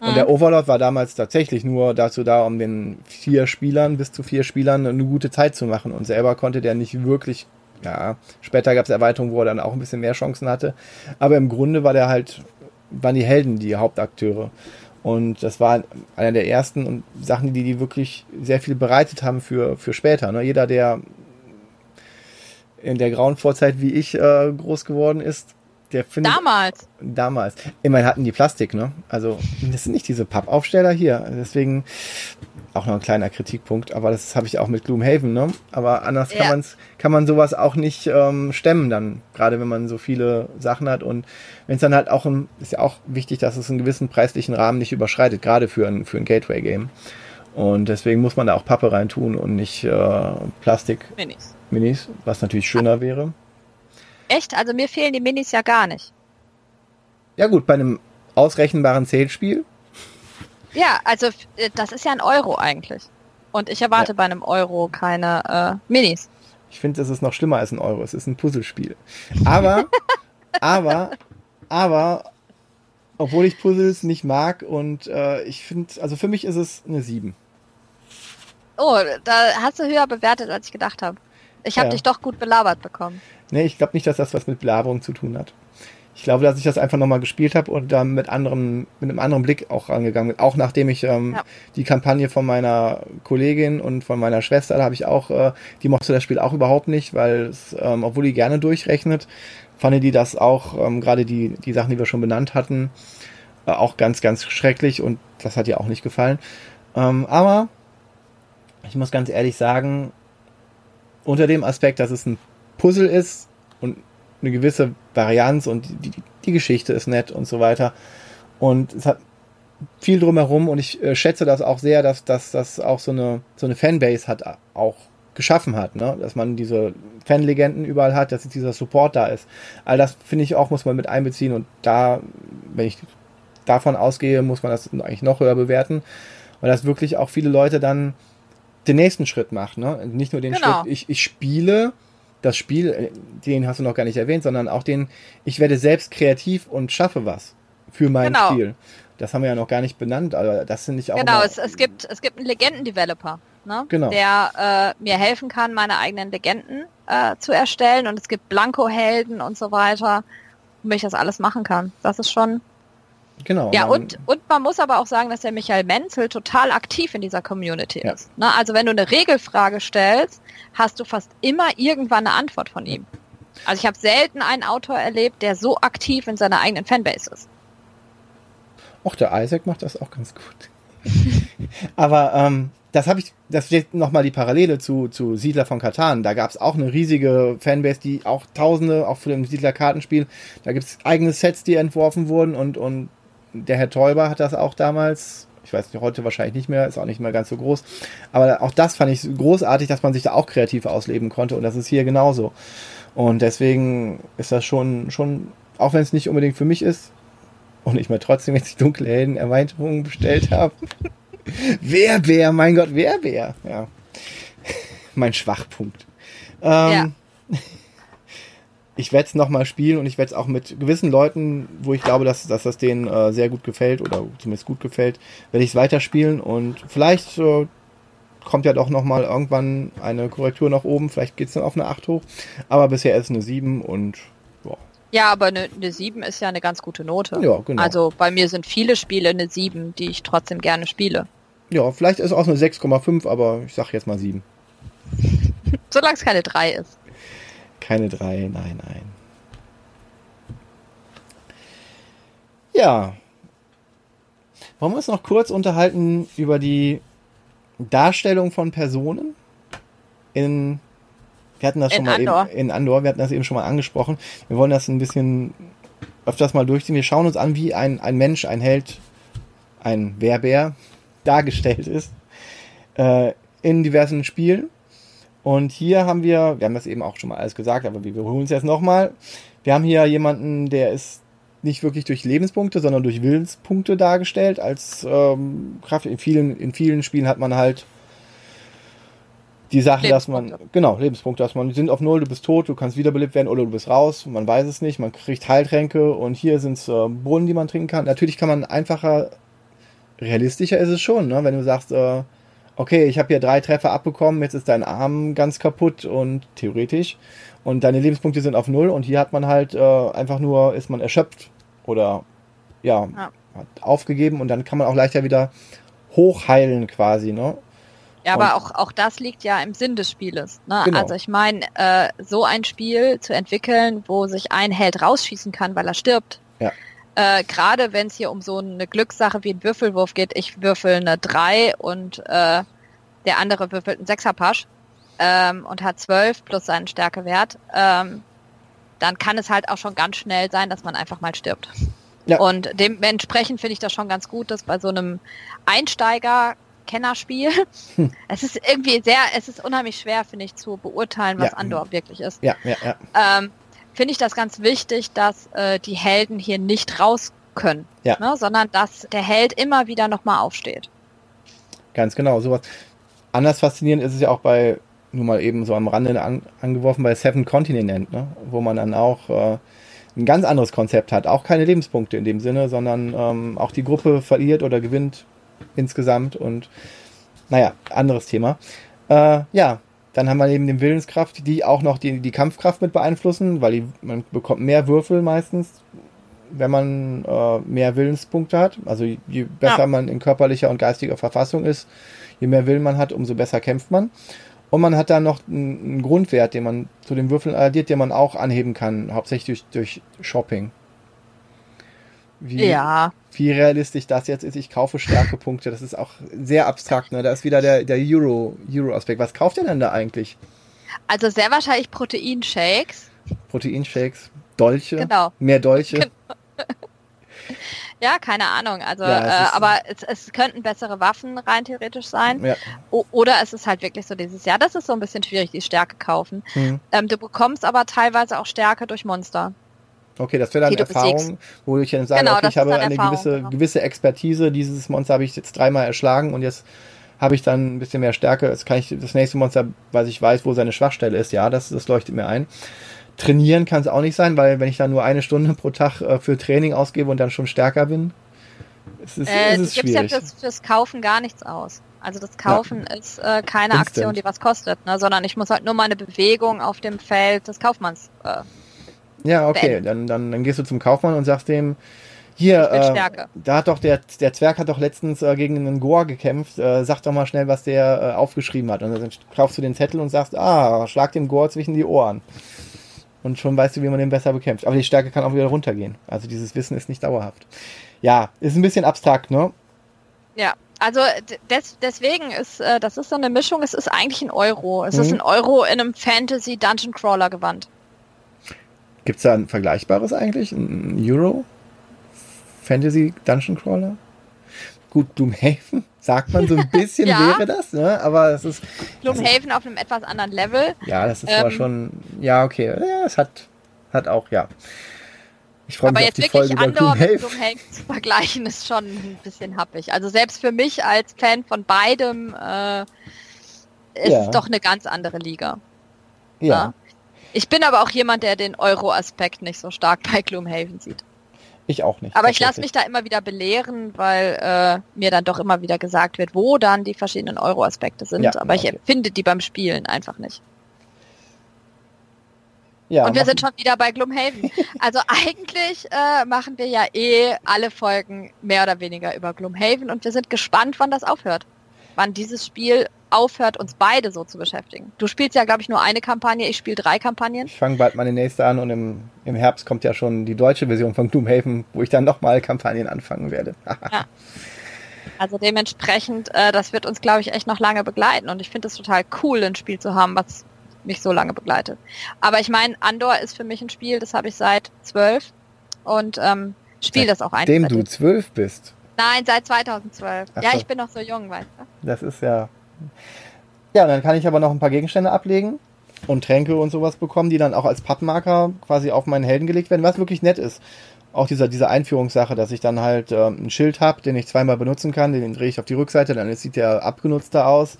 Und mhm. der Overlord war damals tatsächlich nur dazu da, um den vier Spielern, bis zu vier Spielern, eine gute Zeit zu machen. Und selber konnte der nicht wirklich, ja, später gab es Erweiterungen, wo er dann auch ein bisschen mehr Chancen hatte. Aber im Grunde war der halt, waren die Helden die Hauptakteure. Und das war einer der ersten Sachen, die die wirklich sehr viel bereitet haben für, für später. Ne? Jeder, der in der grauen Vorzeit wie ich äh, groß geworden ist, der findet. Damals. Damals. Immerhin hatten die Plastik, ne? Also, das sind nicht diese Pappaufsteller hier. Deswegen auch noch ein kleiner Kritikpunkt, aber das habe ich auch mit Gloomhaven, ne? Aber anders ja. kann, man's, kann man sowas auch nicht ähm, stemmen dann, gerade wenn man so viele Sachen hat und wenn es dann halt auch ein, ist ja auch wichtig, dass es einen gewissen preislichen Rahmen nicht überschreitet, gerade für ein, für ein Gateway-Game. Und deswegen muss man da auch Pappe reintun und nicht äh, Plastik. Minis. Minis, was natürlich schöner wäre. Echt? Also mir fehlen die Minis ja gar nicht. Ja gut, bei einem ausrechenbaren Zählspiel. Ja, also äh, das ist ja ein Euro eigentlich. Und ich erwarte ja. bei einem Euro keine äh, Minis. Ich finde, das ist noch schlimmer als ein Euro. Es ist ein Puzzlespiel. Aber, [laughs] aber, aber, obwohl ich Puzzles nicht mag und äh, ich finde, also für mich ist es eine 7. Oh, da hast du höher bewertet, als ich gedacht habe. Ich habe Ja. dich doch gut belabert bekommen. Nee, ich glaube nicht, dass das was mit Belaberung zu tun hat. Ich glaube, dass ich das einfach nochmal gespielt habe und dann mit anderen, mit einem anderen Blick auch rangegangen bin. Auch nachdem ich ähm, Ja. die Kampagne von meiner Kollegin und von meiner Schwester, da habe ich auch, äh, die mochte das Spiel auch überhaupt nicht, weil es, ähm, obwohl die gerne durchrechnet, fand die das auch, ähm, gerade die, die Sachen, die wir schon benannt hatten, äh, auch ganz, ganz schrecklich und das hat ihr auch nicht gefallen. Ähm, aber ich muss ganz ehrlich sagen, unter dem Aspekt, dass es ein Puzzle ist und eine gewisse Varianz und die, die, Geschichte ist nett und so weiter. Und es hat viel drumherum und ich äh, schätze das auch sehr, dass das auch so eine, so eine Fanbase hat auch geschaffen hat, ne? dass man diese Fanlegenden überall hat, dass dieser Support da ist. All das finde ich auch, muss man mit einbeziehen und da, wenn ich davon ausgehe, muss man das eigentlich noch höher bewerten, weil das wirklich auch viele Leute dann den nächsten Schritt macht. Ne? Nicht nur den Genau. Schritt, ich, ich spiele das Spiel, äh, den hast du noch gar nicht erwähnt, sondern auch den, ich werde selbst kreativ und schaffe was für mein Genau. Spiel. Das haben wir ja noch gar nicht benannt, aber das finde ich auch. Genau, es, es gibt es gibt einen Legenden-Developer, ne? Genau. der äh, mir helfen kann, meine eigenen Legenden äh, zu erstellen und es gibt Blanko-Helden und so weiter, womit ich das alles machen kann. Das ist schon. Genau. Ja, und, und man muss aber auch sagen, dass der Michael Menzel total aktiv in dieser Community Ja. ist. Ne? Also wenn du eine Regelfrage stellst, hast du fast immer irgendwann eine Antwort von ihm. Also ich habe selten einen Autor erlebt, der so aktiv in seiner eigenen Fanbase ist. Och, der Isaac macht das auch ganz gut. [laughs] Aber ähm, das habe ich, das steht nochmal die Parallele zu, zu Siedler von Katan. Da gab es auch eine riesige Fanbase, die auch Tausende, auch für dem Siedler-Kartenspiel, da gibt es eigene Sets, die entworfen wurden und, und der Herr Teuber hat das auch damals, ich weiß nicht, heute wahrscheinlich nicht mehr, ist auch nicht mehr ganz so groß. Aber auch das fand ich großartig, dass man sich da auch kreativ ausleben konnte und das ist hier genauso. Und deswegen ist das schon, schon, auch wenn es nicht unbedingt für mich ist, und ich mir trotzdem jetzt die dunkle Helden Erweiterung bestellt habe. [laughs] Werbär, mein Gott, Werbär. Ja. [laughs] mein Schwachpunkt. Ähm, [laughs] Ich werde es nochmal spielen und ich werde es auch mit gewissen Leuten, wo ich glaube, dass, dass das denen äh, sehr gut gefällt oder zumindest gut gefällt, werde ich es weiterspielen und vielleicht äh, kommt ja doch nochmal irgendwann eine Korrektur nach oben, vielleicht geht es dann auf eine 8 hoch, aber bisher ist es eine 7 und ja, Ja, aber eine, eine 7 ist ja eine ganz gute Note. Ja, genau. Also bei mir sind viele Spiele eine 7, die ich trotzdem gerne spiele. ja vielleicht ist es auch eine 6,5, aber ich sag jetzt mal 7. [laughs] Solange es keine 3 ist. Keine drei, nein, nein. Ja. Wollen wir uns noch kurz unterhalten über die Darstellung von Personen in wir hatten das In schon mal Andor. eben in Andor, wir hatten das eben schon mal angesprochen. Wir wollen das ein bisschen öfters mal durchziehen. Wir schauen uns an, wie ein, ein Mensch, ein Held, ein Werbär dargestellt ist äh, in diversen Spielen. Und hier haben wir, wir haben das eben auch schon mal alles gesagt, aber wir wiederholen es jetzt nochmal. Wir haben hier jemanden, der ist nicht wirklich durch Lebenspunkte, sondern durch Willenspunkte dargestellt. Als ähm, Kraft in vielen, in vielen Spielen hat man halt die Sache, dass man, genau, Lebenspunkte, dass man die sind auf Null, du bist tot, du kannst wiederbelebt werden oder du bist raus, man weiß es nicht, man kriegt Heiltränke und hier sind es äh, Brunnen, die man trinken kann. Natürlich kann man einfacher, realistischer ist es schon, ne? wenn du sagst, äh, okay, ich habe hier drei Treffer abbekommen, jetzt ist dein Arm ganz kaputt und theoretisch und deine Lebenspunkte sind auf Null und hier hat man halt äh, einfach nur, ist man erschöpft oder ja, Ja. hat aufgegeben und dann kann man auch leichter wieder hochheilen quasi, ne? Ja, Und- aber auch, auch das liegt ja im Sinn des Spieles. Ne? Genau. Also ich meine, äh, so ein Spiel zu entwickeln, wo sich ein Held rausschießen kann, weil er stirbt. Ja. Äh, Gerade wenn es hier um so eine Glückssache wie ein Würfelwurf geht, ich würfel eine 3 und äh, der andere würfelt einen Sechserpasch ähm, und hat 12 plus seinen Stärkewert, ähm, dann kann es halt auch schon ganz schnell sein, dass man einfach mal stirbt. Ja. Und dementsprechend finde ich das schon ganz gut, dass bei so einem Einsteiger-Kennerspiel [laughs] es ist irgendwie sehr, es ist unheimlich schwer, finde ich, zu beurteilen, was Ja. Andor wirklich ist. Ja, ja, ja. Ähm, finde ich das ganz wichtig, dass äh, die Helden hier nicht raus können, Ja. ne, sondern dass der Held immer wieder nochmal aufsteht. Ganz genau, sowas. Anders faszinierend ist es ja auch bei, nur mal eben so am Rande an, angeworfen, bei Seven Continent, ne? wo man dann auch äh, ein ganz anderes Konzept hat. Auch keine Lebenspunkte in dem Sinne, sondern ähm, auch die Gruppe verliert oder gewinnt insgesamt und naja, anderes Thema. Äh, ja, Dann haben wir neben dem Willenskraft, die auch noch die, die Kampfkraft mit beeinflussen, weil die, man bekommt mehr Würfel meistens, wenn man äh, mehr Willenspunkte hat. Also je besser ja. man in körperlicher und geistiger Verfassung ist, je mehr Willen man hat, umso besser kämpft man. Und man hat dann noch einen, einen Grundwert, den man zu den Würfeln addiert, den man auch anheben kann, hauptsächlich durch, durch Shopping. Wie, ja. wie realistisch das jetzt ist, ich kaufe Stärkepunkte, das ist auch sehr abstrakt, ne? Da ist wieder der, der Euro, Euro-Aspekt. Was kauft ihr denn da eigentlich? Also sehr wahrscheinlich Proteinshakes. Proteinshakes, Dolche. Genau. Mehr Dolche. Genau. [laughs] ja, keine Ahnung. Also, ja, äh, aber es, es, könnten bessere Waffen rein theoretisch sein. Ja. O oder es ist halt wirklich so dieses Jahr, das ist so ein bisschen schwierig, die Stärke kaufen. Mhm. Ähm, du bekommst aber teilweise auch Stärke durch Monster. Okay, das wäre dann Erfahrung, wo ich dann sage, genau, okay, ich habe eine gewisse, genau. gewisse Expertise. Dieses Monster habe ich jetzt dreimal erschlagen und jetzt habe ich dann ein bisschen mehr Stärke. Jetzt kann ich das nächste Monster, weil ich weiß, wo seine Schwachstelle ist. Ja, das, das leuchtet mir ein. Trainieren kann es auch nicht sein, weil wenn ich dann nur eine Stunde pro Tag äh, für Training ausgebe und dann schon stärker bin, ist es, äh, ist es schwierig. ja fürs, fürs Kaufen gar nichts aus. Also das Kaufen ja. ist äh, keine Instant. Aktion, die was kostet, ne? sondern ich muss halt nur meine Bewegung auf dem Feld des Kaufmanns äh, ja, okay. Dann, dann, dann gehst du zum Kaufmann und sagst dem, hier, äh, da hat doch der, der Zwerg hat doch letztens äh, gegen einen Goa gekämpft. Äh, sag doch mal schnell, was der äh, aufgeschrieben hat. Und dann kaufst du den Zettel und sagst, ah, schlag dem Goa zwischen die Ohren. Und schon weißt du, wie man den besser bekämpft. Aber die Stärke kann auch wieder runtergehen. Also dieses Wissen ist nicht dauerhaft. Ja, ist ein bisschen abstrakt, ne? Ja, also des, deswegen ist, äh, das ist so eine Mischung, es ist eigentlich ein Euro. Es mhm. ist ein Euro in einem Fantasy Dungeon Crawler Gewand. Gibt es da ein vergleichbares eigentlich? Ein Euro? Fantasy Dungeon Crawler? Gut, Doomhaven, [laughs] sagt man so ein bisschen [laughs] ja. wäre das, ne? Aber es ist. Gloomhaven auf einem etwas anderen Level. Ja, das ist ähm, zwar schon. Ja, okay. Ja, es hat, hat auch, ja. Ich freue mich auf die Folge über Gloomhaven. Gloomhaven zu [laughs] vergleichen ist schon ein bisschen happig. Also selbst für mich als Fan von beidem äh, ist ja. es doch eine ganz andere Liga. Ja. ja. Ich bin aber auch jemand, der den Euro-Aspekt nicht so stark bei Gloomhaven sieht. Ich auch nicht. Aber ich lasse mich da immer wieder belehren, weil äh, mir dann doch immer wieder gesagt wird, wo dann die verschiedenen Euro-Aspekte sind. Ja, aber okay. ich empfinde die beim Spielen einfach nicht. Ja, und wir sind schon wieder bei Gloomhaven. [laughs] Also eigentlich äh, machen wir ja eh alle Folgen mehr oder weniger über Gloomhaven und wir sind gespannt, wann das aufhört. Wann dieses Spiel aufhört, uns beide so zu beschäftigen. Du spielst ja, glaube ich, nur eine Kampagne, ich spiele drei Kampagnen. Ich fange bald meine nächste an und im, im Herbst kommt ja schon die deutsche Version von Gloomhaven, wo ich dann nochmal Kampagnen anfangen werde. ja. Also dementsprechend, äh, das wird uns, glaube ich, echt noch lange begleiten und ich finde es total cool, ein Spiel zu haben, was mich so lange begleitet. Aber ich meine, Andor ist für mich ein Spiel, das habe ich seit zwölf und ähm, spiele das auch einfach. Dem du zwölf bist? Nein, seit 2012. Ach ja, so. ich bin noch so jung, weißt du. Das ist ja ja, dann kann ich aber noch ein paar Gegenstände ablegen und Tränke und sowas bekommen, die dann auch als Pappmarker quasi auf meinen Helden gelegt werden, was wirklich nett ist. Auch dieser, diese Einführungssache, dass ich dann halt ähm, ein Schild habe, den ich zweimal benutzen kann, den drehe ich auf die Rückseite, dann sieht der abgenutzter aus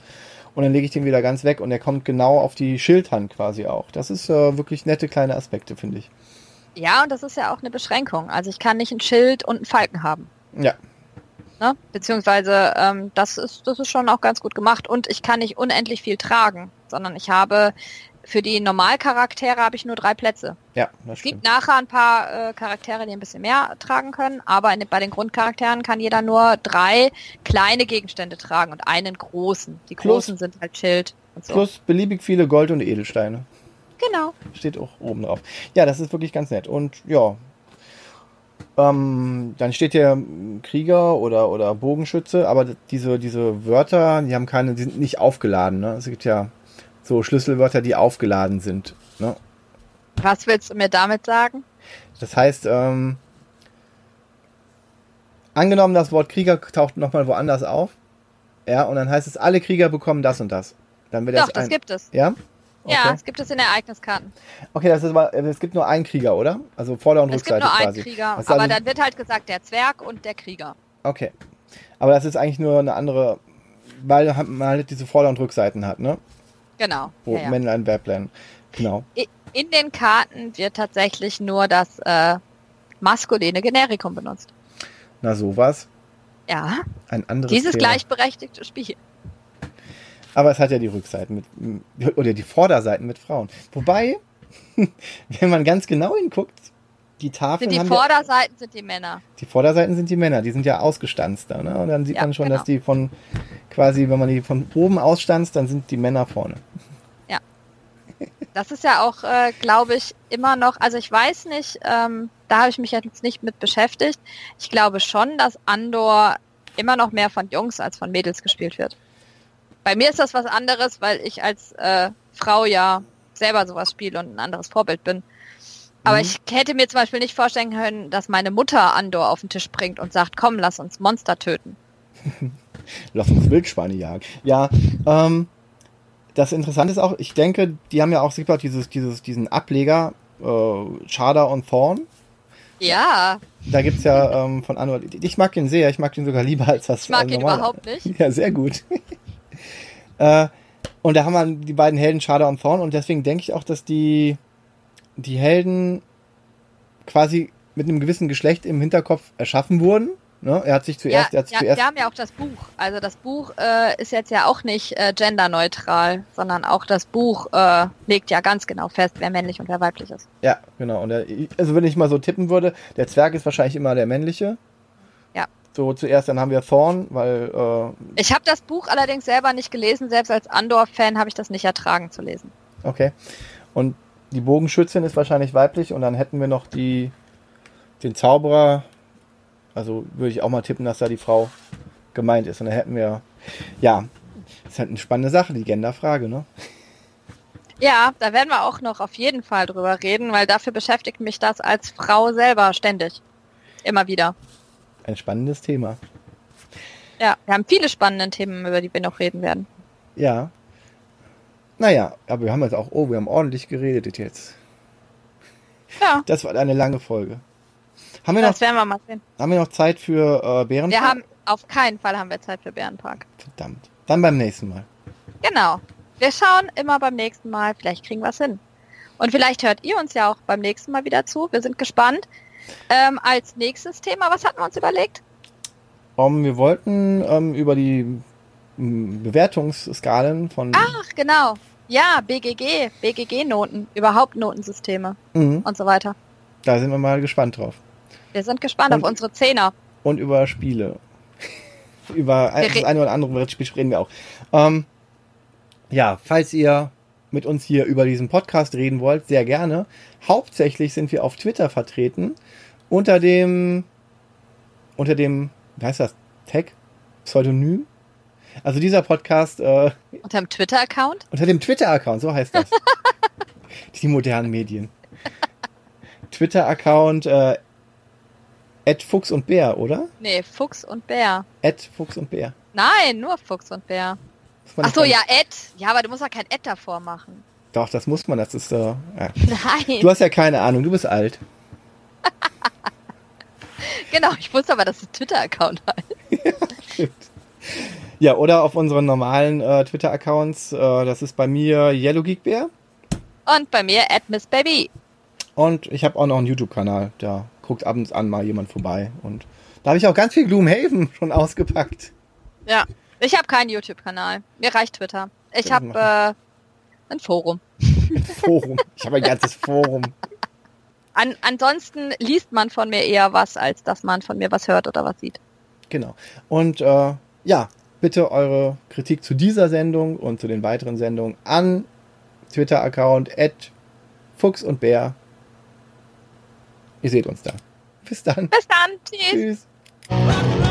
und dann lege ich den wieder ganz weg und der kommt genau auf die Schildhand quasi auch. Das ist äh, wirklich nette kleine Aspekte, finde ich. Ja, und das ist ja auch eine Beschränkung. Also ich kann nicht ein Schild und einen Falken haben. Ja, Ne? Beziehungsweise ähm, das ist das ist schon auch ganz gut gemacht und ich kann nicht unendlich viel tragen, sondern ich habe für die Normalcharaktere habe ich nur drei Plätze. Ja, das es gibt nachher ein paar äh, Charaktere, die ein bisschen mehr tragen können, aber in, bei den Grundcharakteren kann jeder nur drei kleine Gegenstände tragen und einen großen. Die großen plus, sind halt Schild und so. Plus beliebig viele Gold- und Edelsteine. Genau. Steht auch oben drauf. Ja, das ist wirklich ganz nett. Und ja, ähm, dann steht hier Krieger oder, oder Bogenschütze, aber diese, diese Wörter, die haben keine, die sind nicht aufgeladen. Ne? Es gibt ja so Schlüsselwörter, die aufgeladen sind. Ne? Was willst du mir damit sagen? Das heißt, ähm, angenommen, das Wort Krieger taucht nochmal woanders auf. Ja, und dann heißt es, alle Krieger bekommen das und das. Dann wird Doch, das, das gibt es. Ja? Okay. Ja, es gibt es in Ereigniskarten. Okay, das ist aber, es gibt nur einen Krieger, oder? Also Vorder- und Rückseite quasi. Es gibt nur einen Krieger, aber also, dann wird halt gesagt der Zwerg und der Krieger. Okay. Aber das ist eigentlich nur eine andere, weil man halt diese Vorder- und Rückseiten hat, ne? Genau. Wo ja, ja. Männlein, Weiblein. Genau. In den Karten wird tatsächlich nur das äh, maskuline Generikum benutzt. Na sowas. Ja. Ein anderes Dieses Thema. gleichberechtigte Spiel. Aber es hat ja die Rückseiten mit, oder die Vorderseiten mit Frauen. Wobei, [laughs] wenn man ganz genau hinguckt, die Tafeln. Sind die Vorderseiten ja, sind die Männer. Die Vorderseiten sind die Männer, die sind ja ausgestanzter. Ne? Und dann sieht ja, man schon, genau. dass die von quasi, wenn man die von oben ausstanzt, dann sind die Männer vorne. Ja. Das ist ja auch, äh, glaube ich, immer noch, also ich weiß nicht, ähm, da habe ich mich jetzt nicht mit beschäftigt. Ich glaube schon, dass Andor immer noch mehr von Jungs als von Mädels gespielt wird. Bei mir ist das was anderes, weil ich als äh, Frau ja selber sowas spiele und ein anderes Vorbild bin. Aber mhm. ich hätte mir zum Beispiel nicht vorstellen können, dass meine Mutter Andor auf den Tisch bringt und sagt, komm, lass uns Monster töten. [laughs] lass uns Wildschweine jagen. Ja, ähm, das Interessante ist auch, ich denke, die haben ja auch dieses, dieses, diesen Ableger, äh, Chada und Thorn. Ja. Da gibt es ja ähm, von Andor, ich mag ihn sehr, ich mag ihn sogar lieber als das. Ich mag ihn überhaupt nicht. Ja, sehr gut. [laughs] äh, und da haben wir die beiden Helden Chada und Thorn und deswegen denke ich auch, dass die die Helden quasi mit einem gewissen Geschlecht im Hinterkopf erschaffen wurden. Ne? Er hat sich zuerst, ja, er hat ja, zuerst. Wir haben ja auch das Buch. Also das Buch äh, ist jetzt ja auch nicht äh, genderneutral, sondern auch das Buch äh, legt ja ganz genau fest, wer männlich und wer weiblich ist. Ja, genau. Und der, also wenn ich mal so tippen würde, der Zwerg ist wahrscheinlich immer der männliche. So zuerst, dann haben wir Thorn, weil. Äh, ich habe das Buch allerdings selber nicht gelesen. Selbst als Andor-Fan habe ich das nicht ertragen zu lesen. Okay. Und die Bogenschützin ist wahrscheinlich weiblich und dann hätten wir noch die, den Zauberer. Also würde ich auch mal tippen, dass da die Frau gemeint ist. Und dann hätten wir, ja, ist halt eine spannende Sache, die Genderfrage, ne? Ja, da werden wir auch noch auf jeden Fall drüber reden, weil dafür beschäftigt mich das als Frau selber ständig. Immer wieder. Ein spannendes Thema. Ja, wir haben viele spannende Themen, über die wir noch reden werden. Ja, naja, aber wir haben jetzt auch, oh, wir haben ordentlich geredet jetzt. Ja. Das war eine lange Folge. Haben wir das noch, werden wir mal sehen. Haben wir noch Zeit für äh, Bärenpark? Wir haben, auf keinen Fall haben wir Zeit für Bärenpark. Verdammt. Dann beim nächsten Mal. Genau. Wir schauen immer beim nächsten Mal. Vielleicht kriegen wir es hin. Und vielleicht hört ihr uns ja auch beim nächsten Mal wieder zu. Wir sind gespannt. Ähm, als nächstes Thema, was hatten wir uns überlegt? Um, wir wollten ähm, über die Bewertungsskalen von. Ach, genau. Ja, BGG, BGG-Noten, überhaupt Notensysteme mhm. und so weiter. Da sind wir mal gespannt drauf. Wir sind gespannt und, auf unsere Zehner. Und über Spiele. [laughs] über das eine oder andere Spiel reden wir auch. Ähm, ja, falls ihr mit uns hier über diesen Podcast reden wollt, sehr gerne. Hauptsächlich sind wir auf Twitter vertreten unter dem unter dem, wie heißt das, Tag? Pseudonym? Also dieser Podcast. Äh, unter dem Twitter-Account? Unter dem Twitter-Account, so heißt das. [laughs] Die modernen Medien. Twitter-Account äh, Fuchs und Bär, oder? Nee, Fuchs und Bär. Ad Fuchs und Bär. Nein, nur Fuchs und Bär. Ach so, ja, Ad. Ja, aber du musst ja kein Ad davor machen. Doch, das muss man, das ist äh, ja. [laughs] Nein. Du hast ja keine Ahnung, du bist alt. [laughs] genau, ich wusste aber, dass es Twitter-Account [laughs] heißt. ja, stimmt. Ja, oder auf unseren normalen äh, Twitter-Accounts. Äh, das ist bei mir Yellow Geek Bear. Und bei mir Baby. Und ich habe auch noch einen YouTube-Kanal. Da guckt ab und an mal jemand vorbei. Und da habe ich auch ganz viel Gloomhaven schon ausgepackt. Ja, ich habe keinen YouTube-Kanal. Mir reicht Twitter. Ich habe äh, ein Forum. Ein [laughs] Forum. Ich habe ein ganzes Forum. An, ansonsten liest man von mir eher was, als dass man von mir was hört oder was sieht. Genau. Und äh, ja, bitte eure Kritik zu dieser Sendung und zu den weiteren Sendungen an Twitter-Account Fuchs und Bär. Ihr seht uns da. Bis dann. Bis dann. Tschüss. Tschüss.